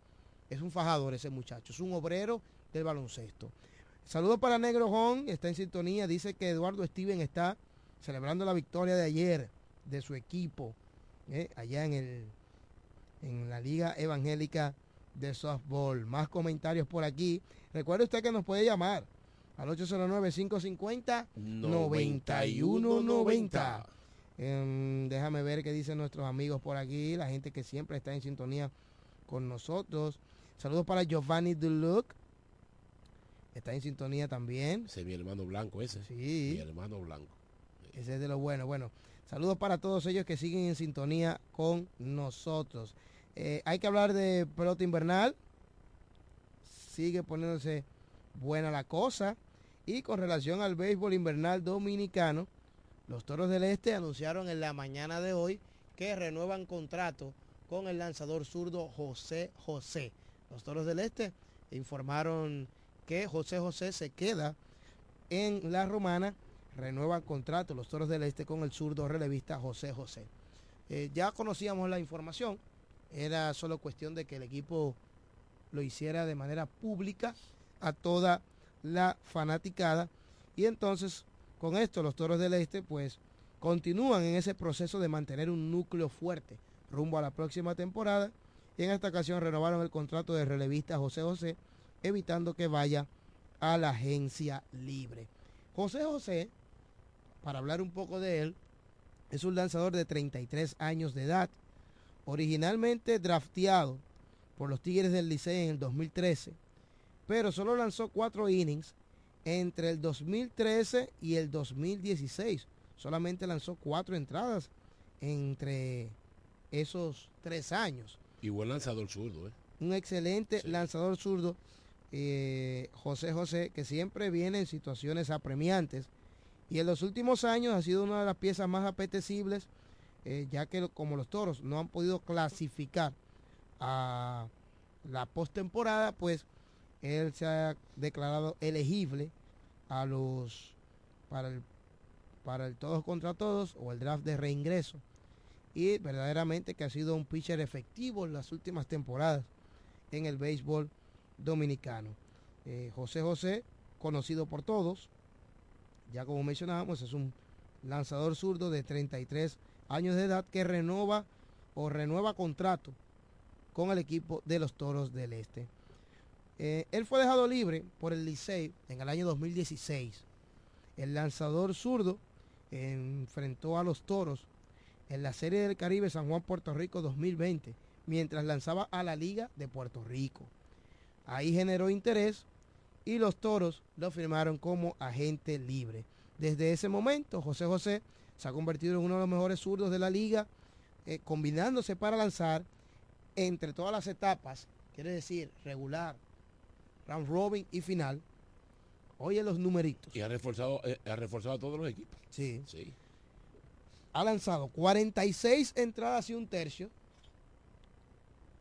Es un fajador ese muchacho, es un obrero del baloncesto. Saludos para Negro Hon, está en sintonía. Dice que Eduardo Steven está celebrando la victoria de ayer de su equipo eh, allá en, el, en la Liga Evangélica de Softball. Más comentarios por aquí. Recuerde usted que nos puede llamar al 809-550-9190. Em, déjame ver qué dicen nuestros amigos por aquí, la gente que siempre está en sintonía con nosotros. Saludos para Giovanni Duluc está en sintonía también. Ese es mi hermano blanco ese. Sí. Mi hermano blanco. Ese es de lo bueno. Bueno, saludos para todos ellos que siguen en sintonía con nosotros. Eh, hay que hablar de pelota invernal. Sigue poniéndose buena la cosa. Y con relación al béisbol invernal dominicano, los Toros del Este anunciaron en la mañana de hoy que renuevan contrato con el lanzador zurdo José José. Los Toros del Este informaron que José José se queda en la romana, renueva contrato los Toros del Este con el zurdo relevista José José. Eh, ya conocíamos la información, era solo cuestión de que el equipo lo hiciera de manera pública a toda la fanaticada y entonces con esto los Toros del Este pues continúan en ese proceso de mantener un núcleo fuerte rumbo a la próxima temporada y en esta ocasión renovaron el contrato de relevista José José evitando que vaya a la agencia libre. José José, para hablar un poco de él, es un lanzador de 33 años de edad, originalmente drafteado por los Tigres del Liceo en el 2013, pero solo lanzó cuatro innings entre el 2013 y el 2016. Solamente lanzó cuatro entradas entre esos tres años. Y buen lanzador zurdo, ¿eh? Un excelente lanzador zurdo, eh, José José, que siempre viene en situaciones apremiantes. Y en los últimos años ha sido una de las piezas más apetecibles, eh, ya que como los toros no han podido clasificar a la postemporada, pues él se ha declarado elegible a los para el para el todos contra todos o el draft de reingreso. Y verdaderamente que ha sido un pitcher efectivo en las últimas temporadas en el béisbol dominicano. Eh, José José, conocido por todos, ya como mencionábamos, es un lanzador zurdo de 33 años de edad que renova o renueva contrato con el equipo de los Toros del Este. Eh, él fue dejado libre por el Licey en el año 2016. El lanzador zurdo enfrentó a los Toros en la Serie del Caribe San Juan Puerto Rico 2020, mientras lanzaba a la Liga de Puerto Rico. Ahí generó interés y los Toros lo firmaron como agente libre. Desde ese momento, José José se ha convertido en uno de los mejores zurdos de la liga, eh, combinándose para lanzar entre todas las etapas, quiere decir regular, round robin y final. Oye los numeritos. Y ha reforzado, eh, ha reforzado a todos los equipos. Sí. sí. Ha lanzado 46 entradas y un tercio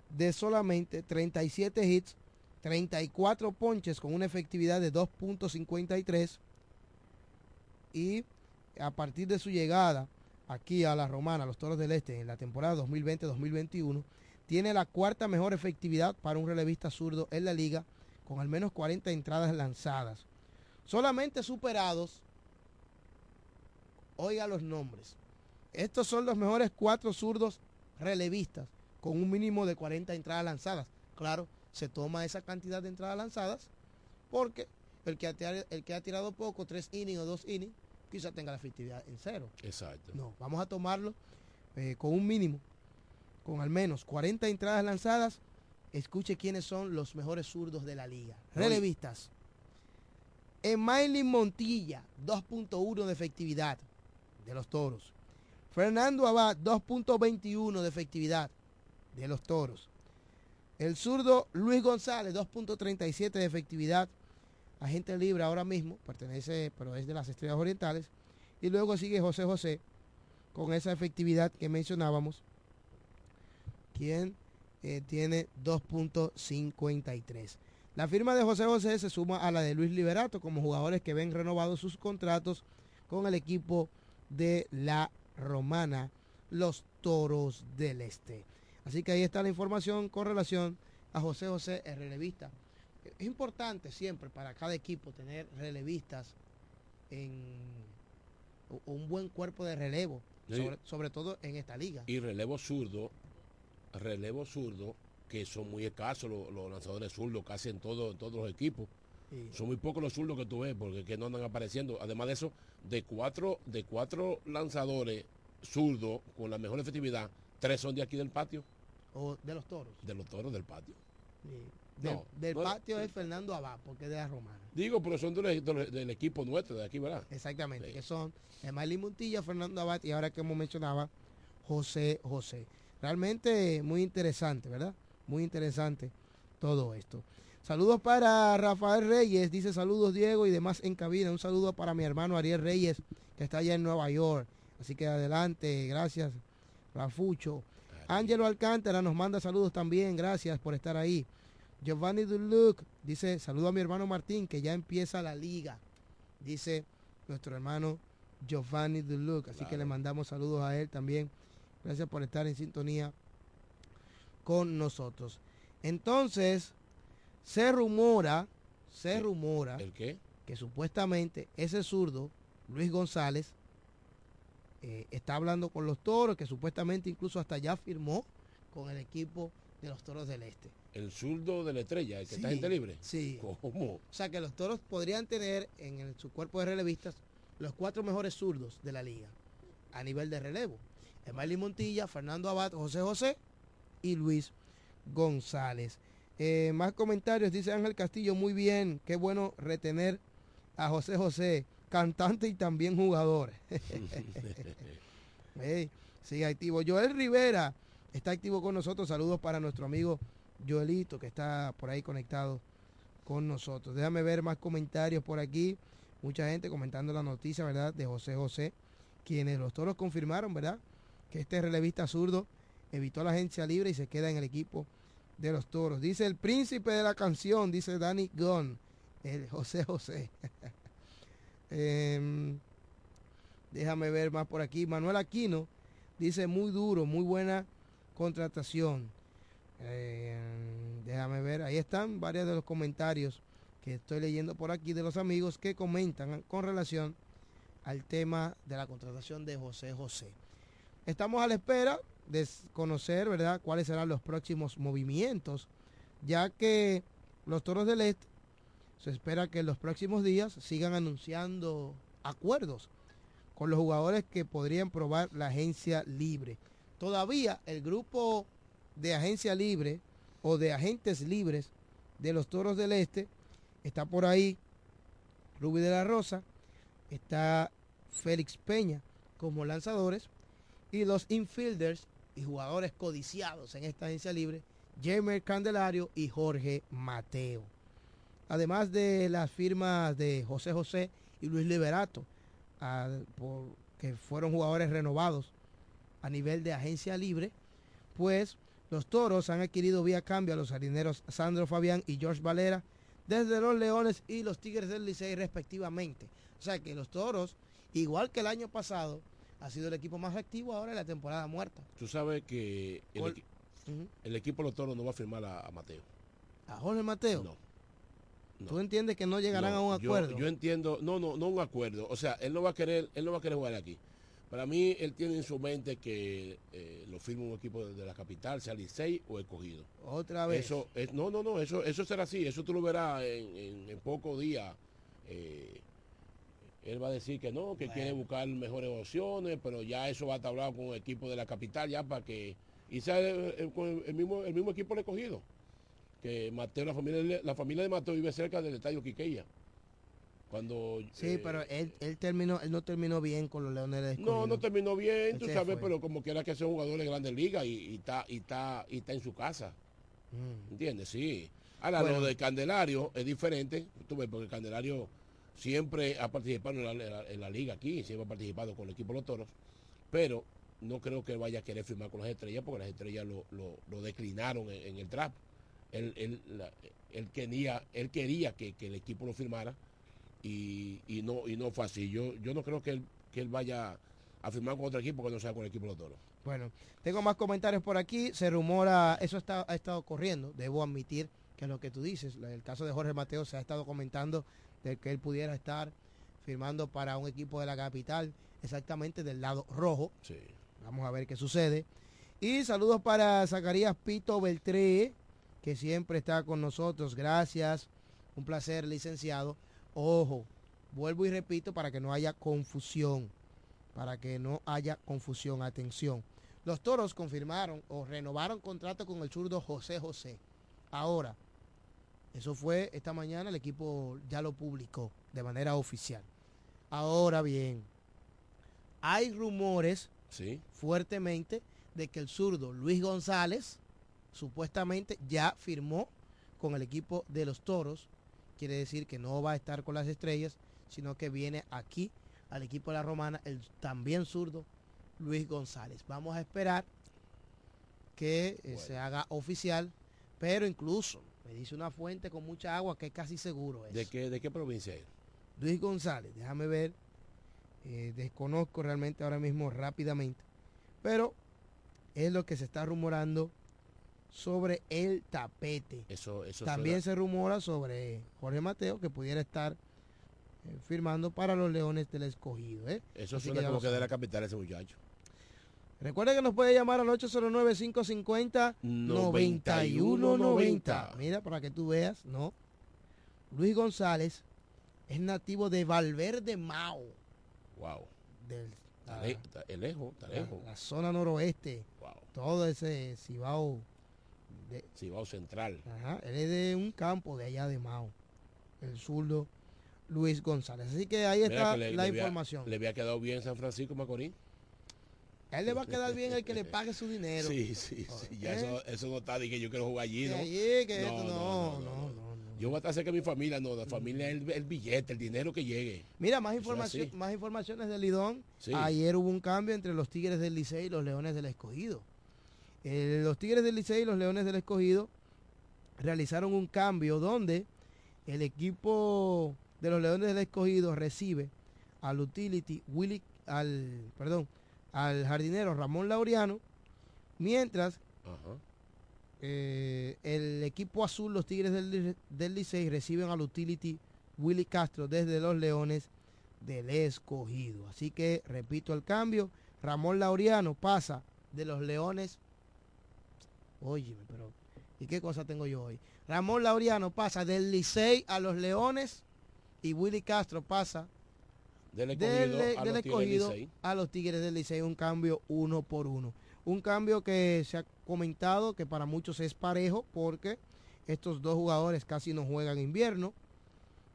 de solamente 37 hits, 34 ponches con una efectividad de 2.53 y a partir de su llegada aquí a la Romana, a los Toros del Este, en la temporada 2020-2021, tiene la cuarta mejor efectividad para un relevista zurdo en la liga, con al menos 40 entradas lanzadas. Solamente superados, oiga los nombres. Estos son los mejores cuatro zurdos relevistas, con un mínimo de 40 entradas lanzadas. Claro, se toma esa cantidad de entradas lanzadas porque el que ha, el que ha tirado poco, tres innings o dos innings, quizá tenga la efectividad en cero. Exacto. No, vamos a tomarlo eh, con un mínimo con al menos 40 entradas lanzadas, escuche quiénes son los mejores zurdos de la liga. Relevistas. Emily Montilla, 2.1 de efectividad de los toros. Fernando Abad, 2.21 de efectividad de los toros. El zurdo Luis González, 2.37 de efectividad. Agente libre ahora mismo, pertenece, pero es de las Estrellas Orientales. Y luego sigue José José con esa efectividad que mencionábamos quien eh, tiene 2.53. La firma de José José se suma a la de Luis Liberato como jugadores que ven renovados sus contratos con el equipo de la Romana, los Toros del Este. Así que ahí está la información con relación a José José, el relevista. Es importante siempre para cada equipo tener relevistas en un buen cuerpo de relevo, sobre, sobre, todo en esta liga. Y relevo zurdo relevo zurdo, que son muy escasos los, lanzadores zurdos casi en, todo, todos los equipos. Son muy pocos los zurdos que tú ves porque que no andan apareciendo. Además de eso, de cuatro, de cuatro lanzadores zurdos con la mejor efectividad, tres son de aquí del patio. O de los toros. De los toros del patio. del patio es Fernando Abad, porque es de la Romana. Digo, pero son del, equipo nuestro de aquí, ¿verdad? Exactamente, que son Emily Montilla, Fernando Abad y ahora que hemos mencionaba, José José. Realmente muy interesante, ¿verdad? Muy interesante todo esto. Saludos para Rafael Reyes, dice saludos Diego y demás en cabina. Un saludo para mi hermano Ariel Reyes, que está allá en Nueva York. Así que adelante, gracias Rafucho. Ángelo Alcántara nos manda saludos también, gracias por estar ahí. Giovanni Duluc dice, saludo a mi hermano Martín, que ya empieza la liga. Dice nuestro hermano Giovanni Duluc. Así que le mandamos saludos a él también. Gracias por estar en sintonía con nosotros. Entonces, se rumora, se rumora ¿El qué? que supuestamente ese zurdo, Luis González, eh, está hablando con los toros, que supuestamente incluso hasta ya firmó con el equipo de los toros del este. El zurdo de la estrella, el que está gente libre. Sí. ¿Cómo? O sea que los toros podrían tener en su cuerpo de relevistas los cuatro mejores zurdos de la liga a nivel de relevo. Emily Montilla, Fernando Abad, José José y Luis González. Eh, más comentarios, dice Ángel Castillo, muy bien, qué bueno retener a José José, cantante y también jugador. hey, sigue activo. Joel Rivera, está activo con nosotros. Saludos para nuestro amigo Joelito que está por ahí conectado con nosotros. Déjame ver más comentarios por aquí. Mucha gente comentando la noticia, ¿verdad? De José José, quienes los toros confirmaron, ¿verdad? Que este relevista zurdo evitó la agencia libre y se queda en el equipo de los toros. Dice el príncipe de la canción, dice Danny Gunn, el José José. Em, déjame ver más por aquí. Manuel Aquino dice muy duro, muy buena contratación. Em, déjame ver, ahí están varios de los comentarios que estoy leyendo por aquí de los amigos que comentan con relación al tema de la contratación de José José. Estamos a la espera de conocer, ¿verdad?, cuáles serán los próximos movimientos, ya que los Toros del Este se espera que en los próximos días sigan anunciando acuerdos con los jugadores que podrían probar la agencia libre. Todavía el grupo de agencia libre o de agentes libres de los Toros del Este está por ahí Ruby de la Rosa, está Félix Peña como lanzadores y los infielders y jugadores codiciados en esta agencia libre, Jamer Candelario y Jorge Mateo. Además de las firmas de José José y Luis Liberato, que fueron jugadores renovados a nivel de agencia libre, pues los toros han adquirido vía cambio a los harineros Sandro Fabián y George Valera desde los Leones y los Tigres del Licey respectivamente. O sea que los toros, igual que el año pasado, ha sido el equipo más activo ahora en la temporada muerta. Tú sabes que el, equipo de los toros no va a firmar a, Mateo. ¿A Jorge Mateo? No. ¿Tú entiendes que no llegarán a un acuerdo? Yo, entiendo, no, no, no un acuerdo. O sea, él no va a querer, él no va a querer jugar aquí. Para mí, él tiene en su mente que eh, lo firme un equipo de la capital, sea Licey o escogido. Otra vez. Eso, es, no, no, no, eso, eso será así. Eso tú lo verás en, en, pocos días. Eh, él va a decir que no, que quiere buscar mejores opciones, pero ya eso va a estar hablado con el equipo de la capital ya para que... Y sea el, mismo, el mismo equipo le cogido. Que Mateo, la familia, la familia de Mateo vive cerca del estadio Quiqueya. Cuando, sí, eh, pero él, él, terminó, él no terminó bien con los Leones de No, no terminó bien, tú sabes, pero como quiera que sea un jugador de grandes ligas y, está, y está, y está en su casa. Mm. ¿Entiendes? Sí. Ahora, lo de Candelario es diferente, tú ves, porque Candelario siempre ha participado en la, liga aquí, siempre ha participado con el equipo de los toros, pero no creo que vaya a querer firmar con las estrellas porque las estrellas lo, declinaron en, el trap. Él, él, quería, él quería que, el equipo lo firmara y, no, y no fue así. Yo, yo no creo que él, que él vaya a firmar con otro equipo que no sea con el equipo de los toros. Bueno, tengo más comentarios por aquí. Se rumora, eso está, ha estado corriendo, debo admitir que lo que tú dices. El caso de Jorge Mateo se ha estado comentando de que él pudiera estar firmando para un equipo de la capital, exactamente del lado rojo. Vamos a ver qué sucede. Y saludos para Zacarías Pito Beltré, que siempre está con nosotros. Gracias. Un placer, licenciado. Ojo, vuelvo y repito para que no haya confusión. Para que no haya confusión. Atención. Los toros confirmaron o renovaron contrato con el zurdo José José. Ahora, eso fue esta mañana, el equipo ya lo publicó de manera oficial. Ahora bien, hay rumores fuertemente de que el zurdo Luis González supuestamente ya firmó con el equipo de los Toros. Quiere decir que no va a estar con las estrellas, sino que viene aquí al equipo de la Romana, el también zurdo Luis González. Vamos a esperar que eh, se haga oficial, pero incluso me dice una fuente con mucha agua que es casi seguro. ¿De qué, de qué provincia es? Luis González, déjame ver. Eh, desconozco realmente ahora mismo rápidamente. Pero es lo que se está rumorando sobre el tapete. Eso, eso También se rumora sobre Jorge Mateo que pudiera estar eh, firmando para los Leones del Escogido. ¿eh? Eso suena como que de la capital ese muchacho. Recuerde que nos puede llamar al 809-550-9190. Mira, para que tú veas, ¿no? Luis González es nativo de Valverde Mao. Wow. Del, el lejos, está lejos. La, zona noroeste. Wow. Todo ese Cibao. Cibao Central. Ajá, él es de un campo de allá de Mao. El zurdo Luis González. Así que ahí está la información. le había quedado bien San Francisco Macorís. A él le va a quedar bien el que le pague su dinero. Sí, sí, sí. Ya eso, eso no está de que yo quiero jugar allí, ¿no? no, no, no, no, Yo voy a estar cerca de mi familia, no. La familia es el, billete, el dinero que llegue. Mira, más, información, más informaciones de Lidón. Ayer hubo un cambio entre los Tigres del Licey y los Leones del Escogido. Eh, los Tigres del Licey y los Leones del Escogido realizaron un cambio donde el equipo de los Leones del Escogido recibe al utility Willy, al, perdón, al jardinero Ramón Laureano, mientras eh, el equipo azul, los Tigres del, del Licey, reciben al utility Willy Castro desde los Leones del Escogido. Así que, repito el cambio, Ramón Laureano pasa de los Leones, oye, pero ¿y qué cosa tengo yo hoy? Ramón Laureano pasa del Licey a los Leones y Willy Castro pasa del escogido, a, los Tigres del Licey, un cambio uno por uno. Un cambio que se ha comentado que para muchos es parejo porque estos dos jugadores casi no juegan invierno,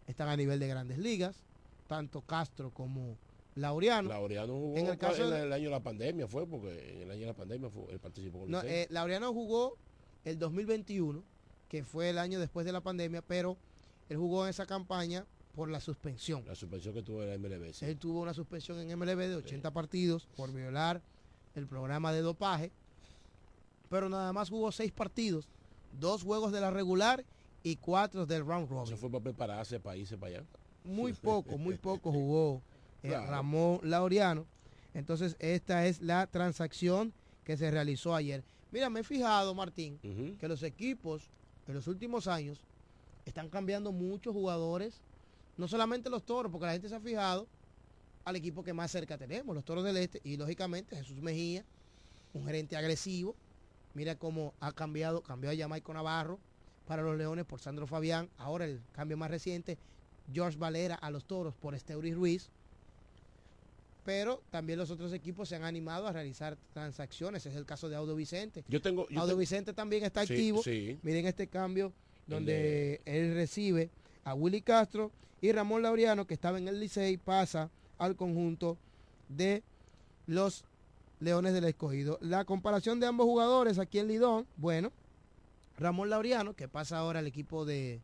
están a nivel de grandes ligas, tanto Castro como Laureano. Laureano jugó en el, caso el año de la pandemia, fue porque en el año de la pandemia fue, él participó con no, eh, Laureano jugó el 2021, que fue el año después de la pandemia, pero él jugó en esa campaña por la suspensión. La suspensión que tuvo en la MLB. Él tuvo una suspensión en MLB de 80 partidos por violar el programa de dopaje, pero nada más jugó seis partidos, dos juegos de la regular y cuatro del round robin. Se fue para prepararse para irse para allá. Muy poco, muy poco jugó eh, Ramón Laureano. Entonces esta es la transacción que se realizó ayer. Mira, me he fijado, Martín, que los equipos en los últimos años están cambiando muchos jugadores no solamente los toros, porque la gente se ha fijado al equipo que más cerca tenemos, los toros del este, y lógicamente Jesús Mejía, un gerente agresivo. Mira cómo ha cambiado, cambió a Jamaico Navarro para los Leones por Sandro Fabián. Ahora el cambio más reciente, George Valera a los toros por Esteuris Ruiz. Pero también los otros equipos se han animado a realizar transacciones. Es el caso de Audo Vicente. Yo tengo. Audo Vicente también está activo. Miren este cambio donde él recibe a Willy Castro y Ramón Laureano, que estaba en el Licey, pasa al conjunto de los Leones del Escogido. La comparación de ambos jugadores aquí en Lidón, bueno, Ramón Laureano, que pasa ahora al equipo de,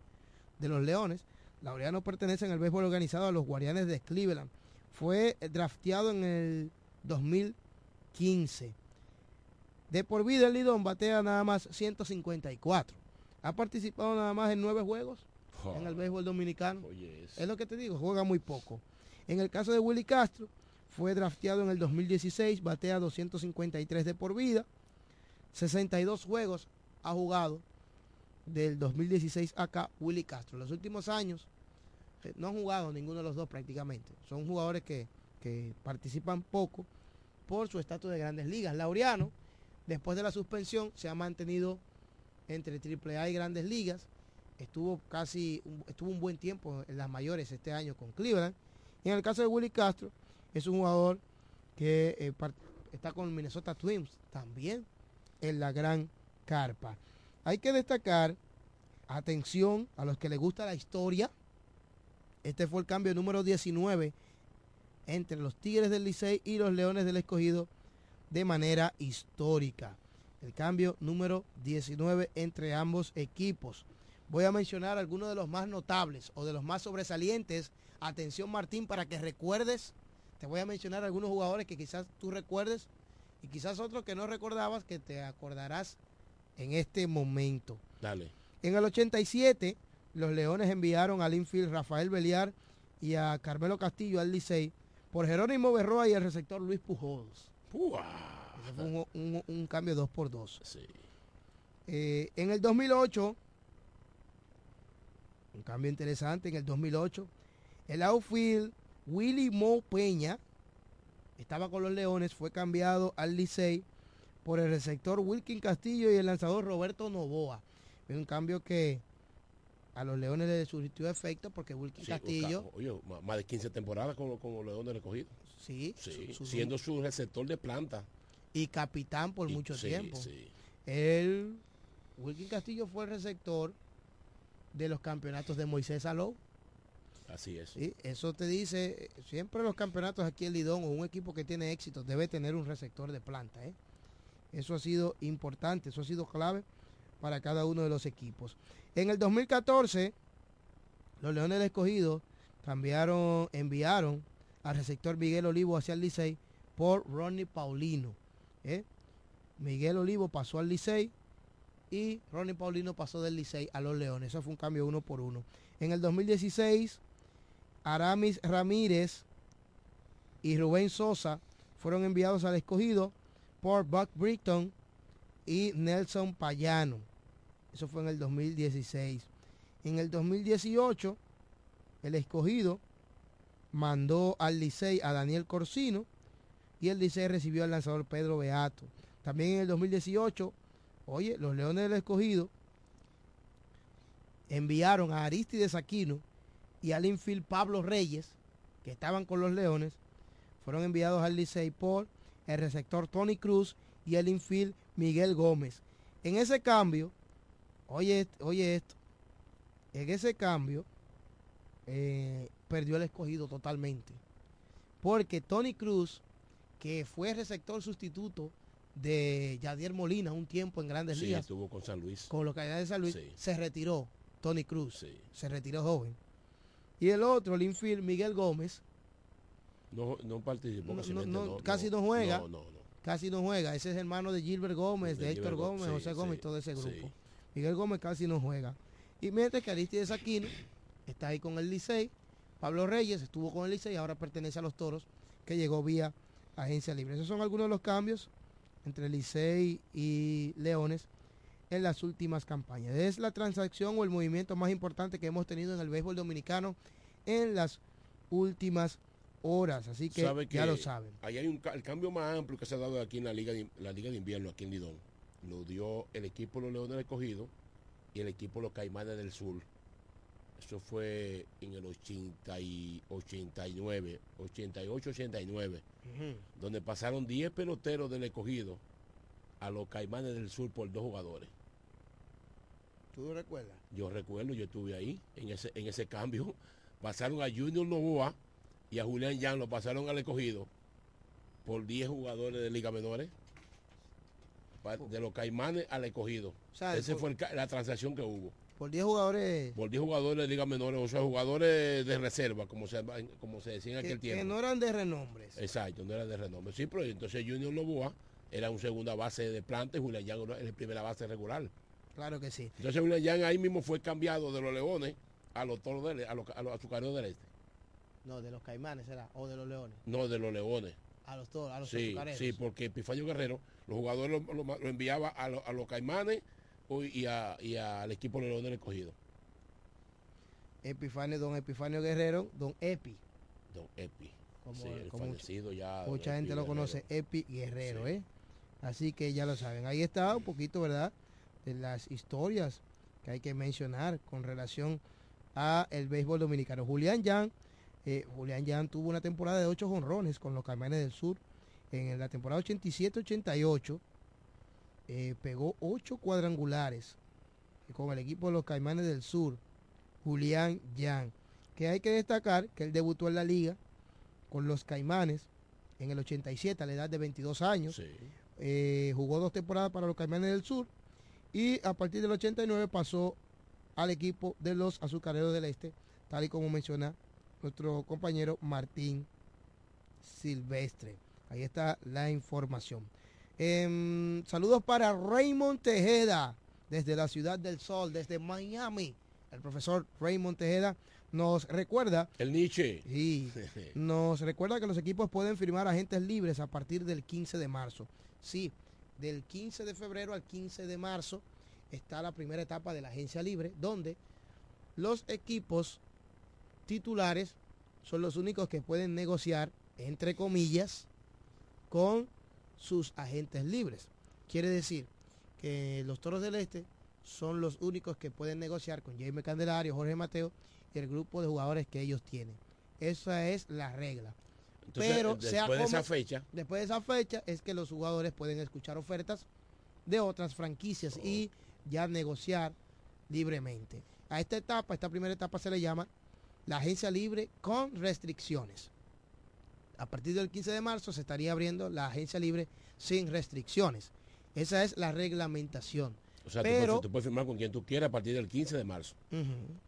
de los Leones, Laureano pertenece en el béisbol organizado a los Guardianes de Cleveland. Fue drafteado en el 2015. De por vida el Lidón batea nada más 154. Ha participado nada más en nueve juegos en el béisbol dominicano. es lo que te digo, juega muy poco. En el caso de Willy Castro, fue drafteado en el 2016, batea 253 de por vida, 62 juegos ha jugado del 2016 acá Willy Castro. En los últimos años no han jugado ninguno de los dos prácticamente. Son jugadores que, que participan poco por su estatus de grandes ligas. Laureano, después de la suspensión, se ha mantenido entre AAA y grandes ligas estuvo casi, estuvo un buen tiempo en las mayores este año con Cleveland. en el caso de Willy Castro, es un jugador que eh, está con Minnesota Twins también en la gran carpa. Hay que destacar, atención a los que les gusta la historia, este fue el cambio número 19 entre los Tigres del Licey y los Leones del Escogido de manera histórica. El cambio número 19 entre ambos equipos. Voy a mencionar algunos de los más notables o de los más sobresalientes. Atención Martín, para que recuerdes, te voy a mencionar algunos jugadores que quizás tú recuerdes y quizás otros que no recordabas que te acordarás en este momento. Dale. En el 87, los Leones enviaron al infield Rafael Beliar y a Carmelo Castillo al Licey por Jerónimo Berroa y el receptor Luis Pujols. Ese fue un, cambio 2 por 2 sí. Eh, en el 2008 un cambio interesante en el 2008. El outfield Willy Mo Peña estaba con los Leones, fue cambiado al Licey por el receptor Wilkin Castillo y el lanzador Roberto Novoa. un cambio que a los Leones le surtió efecto porque Wilkin Castillo... Oye, más de 15 temporadas con, los Leones recogidos. Sí, sí siendo su receptor de planta. Y capitán por mucho tiempo. El Wilkin Castillo fue el receptor de los campeonatos de Moisés Alou. Así es. ¿sí? Eso te dice, siempre los campeonatos aquí en Lidón o un equipo que tiene éxito debe tener un receptor de planta. ¿eh? Eso ha sido importante, eso ha sido clave para cada uno de los equipos. En el 2014, los Leones del Escogido cambiaron, enviaron al receptor Miguel Olivo hacia el Licey por Ronnie Paulino. ¿eh? Miguel Olivo pasó al Licey y Ronnie Paulino pasó del Licey a los Leones. Eso fue un cambio uno por uno. En el 2016, Aramis Ramírez y Rubén Sosa fueron enviados al escogido por Buck Britton y Nelson Payano. Eso fue en el 2016. En el 2018, el escogido mandó al Licey a Daniel Corsino y el Licey recibió al lanzador Pedro Beato. También en el 2018, oye, los Leones del Escogido enviaron a Aristides Aquino y al infield Pablo Reyes, que estaban con los Leones, fueron enviados al Licey por el receptor Tony Cruz y el infield Miguel Gómez. En ese cambio, oye, oye esto, en ese cambio eh, perdió el escogido totalmente. Porque Tony Cruz, que fue receptor sustituto de Yadier Molina un tiempo en Grandes Sí, Ligas, estuvo con San Luis. con localidad de San Luis, Sí. se retiró Tony Cruz. Sí. Se retiró joven. Y el otro, el infield Miguel Gómez, No, no participó No, casi, no, no, no, casi no juega. No, no, no. casi no juega. Ese es hermano de Gilbert Gómez, de, De Héctor Gómez, Gómez, José Gómez todo ese grupo. Miguel Gómez casi no juega. Y mientras que Aristides Aquino está ahí con el Licey, Pablo Reyes estuvo con el Licey y ahora pertenece a los Toros, que llegó vía agencia libre. Esos son algunos de los cambios entre Licey y Leones en las últimas campañas. Es la transacción o el movimiento más importante que hemos tenido en el béisbol dominicano en las últimas horas. Así que ya lo saben. Ahí hay un el cambio más amplio que se ha dado aquí en la liga de, la liga de invierno aquí en Lidón. Lo dio el equipo los Leones del Escogido y el equipo los Caimanes del Sur. Eso fue en el 80 y 89, 88, 89, donde pasaron 10 peloteros del Escogido a los Caimanes del Sur por dos jugadores. ¿Tú recuerdas? Yo recuerdo, yo estuve ahí en ese, en ese cambio. Pasaron a Junior Novoa y a Julián Jan, lo pasaron al escogido por 10 jugadores de Liga Menores. De los caimanes al escogido. O sea, Esa fue el la transacción que hubo. Por 10 jugadores Por 10 jugadores de Liga Menores, o sea, jugadores de reserva, como se, como se decía en que, aquel que tiempo. no eran de renombres. Exacto, no era de renombre. Sí, pero entonces Junior Novoa era un segunda base de planta y Julián Jan era la primera base regular. Claro que sí. Entonces Julián Jan ahí mismo fue cambiado de los Leones a los toros del, a los, a los azucareros del este. No, de los caimanes será, o de los leones. No, de los Leones. A los toros, a los Sí, azucareros. sí, porque Epifanio Guerrero, los jugadores lo, lo- lo enviaba a, lo- a los Caimanes y, a- y al equipo de Leones del Escogido. Epifanio, don Epifanio Guerrero, don Epi. Don Epi. Como- sí, el como fallecido ya. Mucha Epi gente lo Guerrero. conoce, Epi Guerrero, Sí. ¿eh? Así que ya lo saben. Ahí está un poquito, ¿verdad? De las historias que hay que mencionar con relación a el béisbol dominicano. Julián Yan, eh, Julián Yan tuvo una temporada de ocho jonrones con los Caimanes del Sur. En la temporada 87-88 eh, pegó ocho cuadrangulares con el equipo de los Caimanes del Sur. Julián Yan. Que hay que destacar que él debutó en la liga con los Caimanes en el 87 a la edad de 22 años. Sí. Eh, jugó dos temporadas para los Caimanes del Sur y a partir del 89 pasó al equipo de los Azucareros del Este, tal y como menciona nuestro compañero Martín Silvestre. Ahí está la información. Em, saludos para Raymond Tejeda desde la ciudad del sol, desde Miami. El profesor Raymond Tejeda nos recuerda El Nietzsche. y nos recuerda que los equipos pueden firmar agentes libres a partir del 15 de marzo. Sí, del 15 de febrero al 15 de marzo está la primera etapa de la agencia libre, donde los equipos titulares son los únicos que pueden negociar, entre comillas, con sus agentes libres. Quiere decir que los Toros del Este son los únicos que pueden negociar con Jaime Candelario, Jorge Mateo y el grupo de jugadores que ellos tienen. Esa es la regla. Entonces, Pero después sea de esa fecha, Después de esa fecha es que los jugadores pueden escuchar ofertas de otras franquicias y ya negociar libremente. A esta etapa, esta primera etapa se le llama la agencia libre con restricciones. A partir del 15 de marzo se estaría abriendo la agencia libre sin restricciones. Esa es la reglamentación. O sea, Pero, tú, puedes, firmar con quien tú quieras a partir del 15 de marzo.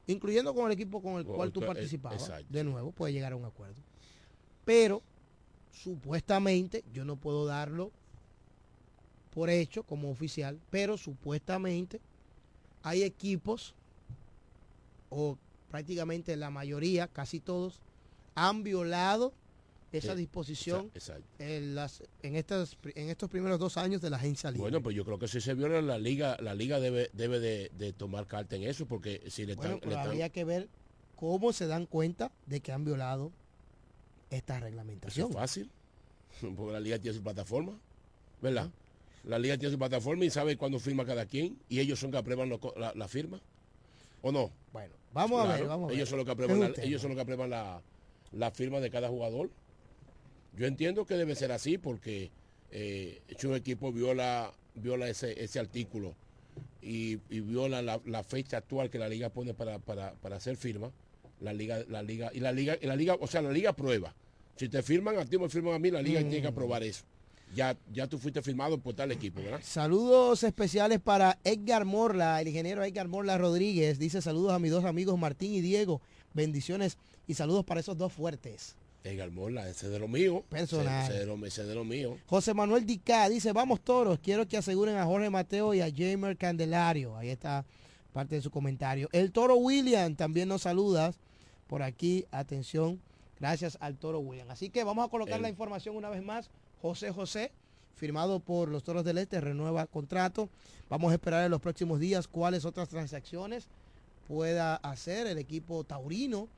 incluyendo con el equipo con el cual tú eh, participabas. De nuevo, puede llegar a un acuerdo. Pero, supuestamente, yo no puedo darlo por hecho como oficial, pero supuestamente hay equipos, o prácticamente la mayoría, casi todos, han violado esa disposición En, las, en, estas, en estos primeros dos años de la agencia libre. Bueno, pues yo creo que si se viola la liga, la liga debe, debe de, tomar carta en eso, porque si le bueno, están, habría que ver cómo se dan cuenta de que han violado esta reglamentación. es fácil, porque la liga tiene su plataforma, ¿verdad? La liga tiene su plataforma y sabe cuándo firma cada quien, y ellos son que aprueban la, firma, ¿o no? Bueno, vamos a ver, vamos ellos Son los que aprueban ellos son los que aprueban la, la firma de cada jugador. Yo entiendo que debe ser así porque eh, un equipo viola, viola ese, ese artículo y, viola la, fecha actual que la liga pone para, hacer firma. La liga, la liga, y la liga, y la liga, o sea, la liga prueba. Si te firman a ti me firman a mí, la liga tiene que mm. aprobar eso. Ya, ya tú fuiste firmado por tal equipo, ¿verdad? Saludos especiales para Edgar Morla, el ingeniero Edgar Morla Rodríguez. Dice saludos a mis dos amigos Martín y Diego. Bendiciones y saludos para esos dos fuertes. Edgar Morla, ese de lo mío. Personal. Ese, de lo, mío. José Manuel Dicá dice, vamos toros, quiero que aseguren a Jorge Mateo y a Jamer Candelario. Ahí está parte de su comentario. El toro William también nos saluda por aquí. Atención, gracias al toro William. Así que vamos a colocar la información una vez más. José José, firmado por los toros del Este, renueva contrato. Vamos a esperar en los próximos días cuáles otras transacciones pueda hacer el equipo taurino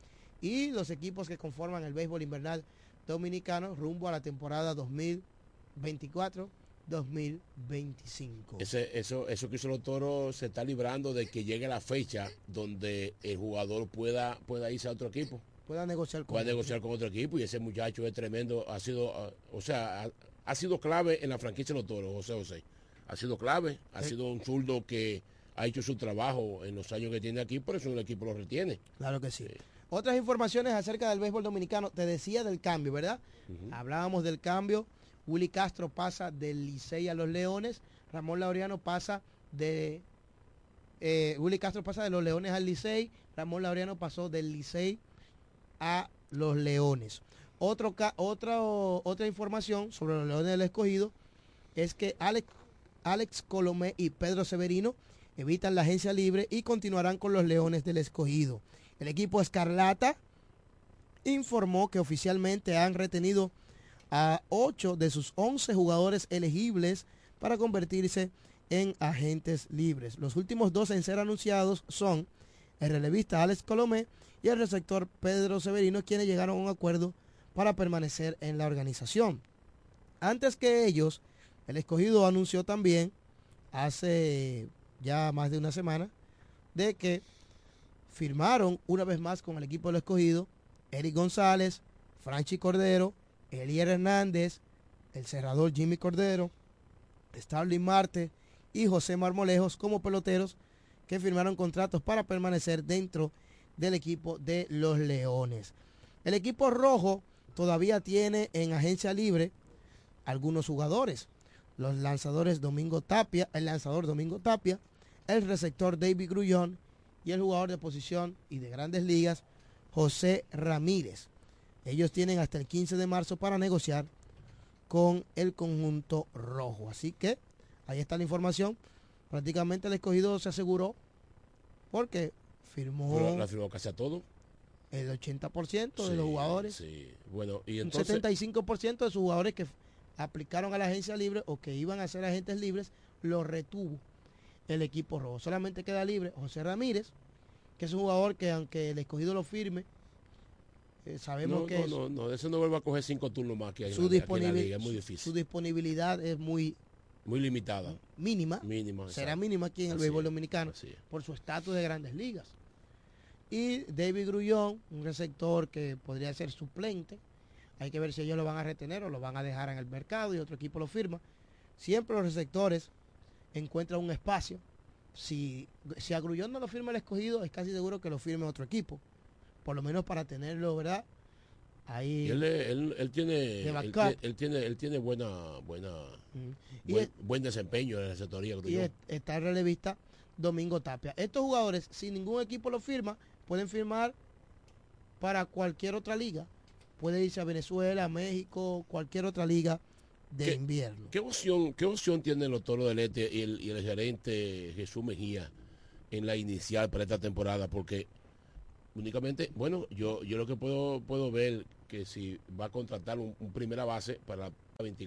y los equipos que conforman el béisbol invernal dominicano rumbo a la temporada 2024. 2025. Ese, eso, eso que hizo los toros se está librando de que llegue la fecha donde el jugador pueda, pueda irse a otro equipo. Pueda negociar con, pueda negociar con otro equipo y ese muchacho es tremendo, ha sido, o sea, ha, sido clave en la franquicia de los toros, José José. Ha sido clave, ha sido un zurdo que ha hecho su trabajo en los años que tiene aquí, por eso el equipo lo retiene. Claro que sí. Otras informaciones acerca del béisbol dominicano. Te decía del cambio, ¿verdad? Hablábamos del cambio. Willy Castro pasa del Licey a los Leones. Ramón Laureano pasa de... Eh, Willy Castro pasa de los Leones al Licey. Ramón Laureano pasó del Licey a los Leones. Otro, otra, otra información sobre los Leones del Escogido es que Alex, Alex Colomé y Pedro Severino evitan la agencia libre y continuarán con los Leones del Escogido. El equipo Escarlata informó que oficialmente han retenido a 8 de sus 11 jugadores elegibles para convertirse en agentes libres. Los últimos dos en ser anunciados son el relevista Alex Colomé y el receptor Pedro Severino, quienes llegaron a un acuerdo para permanecer en la organización. Antes que ellos, el escogido anunció también, hace ya más de una semana, de que firmaron una vez más con el equipo del escogido Eric González, Franchi Cordero, Elier Hernández, el cerrador Jimmy Cordero, Starling Marte y José Marmolejos como peloteros que firmaron contratos para permanecer dentro del equipo de los Leones. El equipo rojo todavía tiene en agencia libre algunos jugadores. Los lanzadores Domingo Tapia, el lanzador Domingo Tapia, el receptor David Grullón y el jugador de posición y de grandes ligas, José Ramírez. Ellos tienen hasta el 15 de marzo para negociar con el conjunto rojo. Así que ahí está la información. Prácticamente el escogido se aseguró porque firmó. la firmó casi a todo. El 80% de los jugadores. Sí, bueno, y entonces. Un 75% de sus jugadores que aplicaron a la agencia libre o que iban a ser agentes libres, lo retuvo el equipo rojo. Solamente queda libre José Ramírez, que es un jugador que aunque el escogido lo firme, eh, sabemos que no, no, no, eso no vuelve a coger cinco turnos más que hay su, disponibilidad, es muy difícil. su disponibilidad es muy muy limitada. Mínima. Mínima. Será mínima aquí en el béisbol dominicano por su estatus de grandes ligas. Y David Grullón, un receptor que podría ser suplente. Hay que ver si ellos lo van a retener o lo van a dejar en el mercado y otro equipo lo firma. Siempre los receptores encuentra un espacio. Si, si a Grullón no lo firma el escogido, es casi seguro que lo firme otro equipo. por lo menos para tenerlo, ¿verdad? Ahí. Él, él, tiene, él, tiene, él tiene buena, buena, buen, desempeño en la sectoría. Y está el relevista Domingo Tapia. Estos jugadores, si ningún equipo lo firma, pueden firmar para cualquier otra liga. Puede irse a Venezuela, México, cualquier otra liga de invierno. ¿qué opción, ¿Qué opción tienen los toros del Este y el, y el gerente Jesús Mejía en la inicial para esta temporada? Porque únicamente, bueno, yo, yo lo que puedo, puedo ver que si va a contratar un, primera base para la 24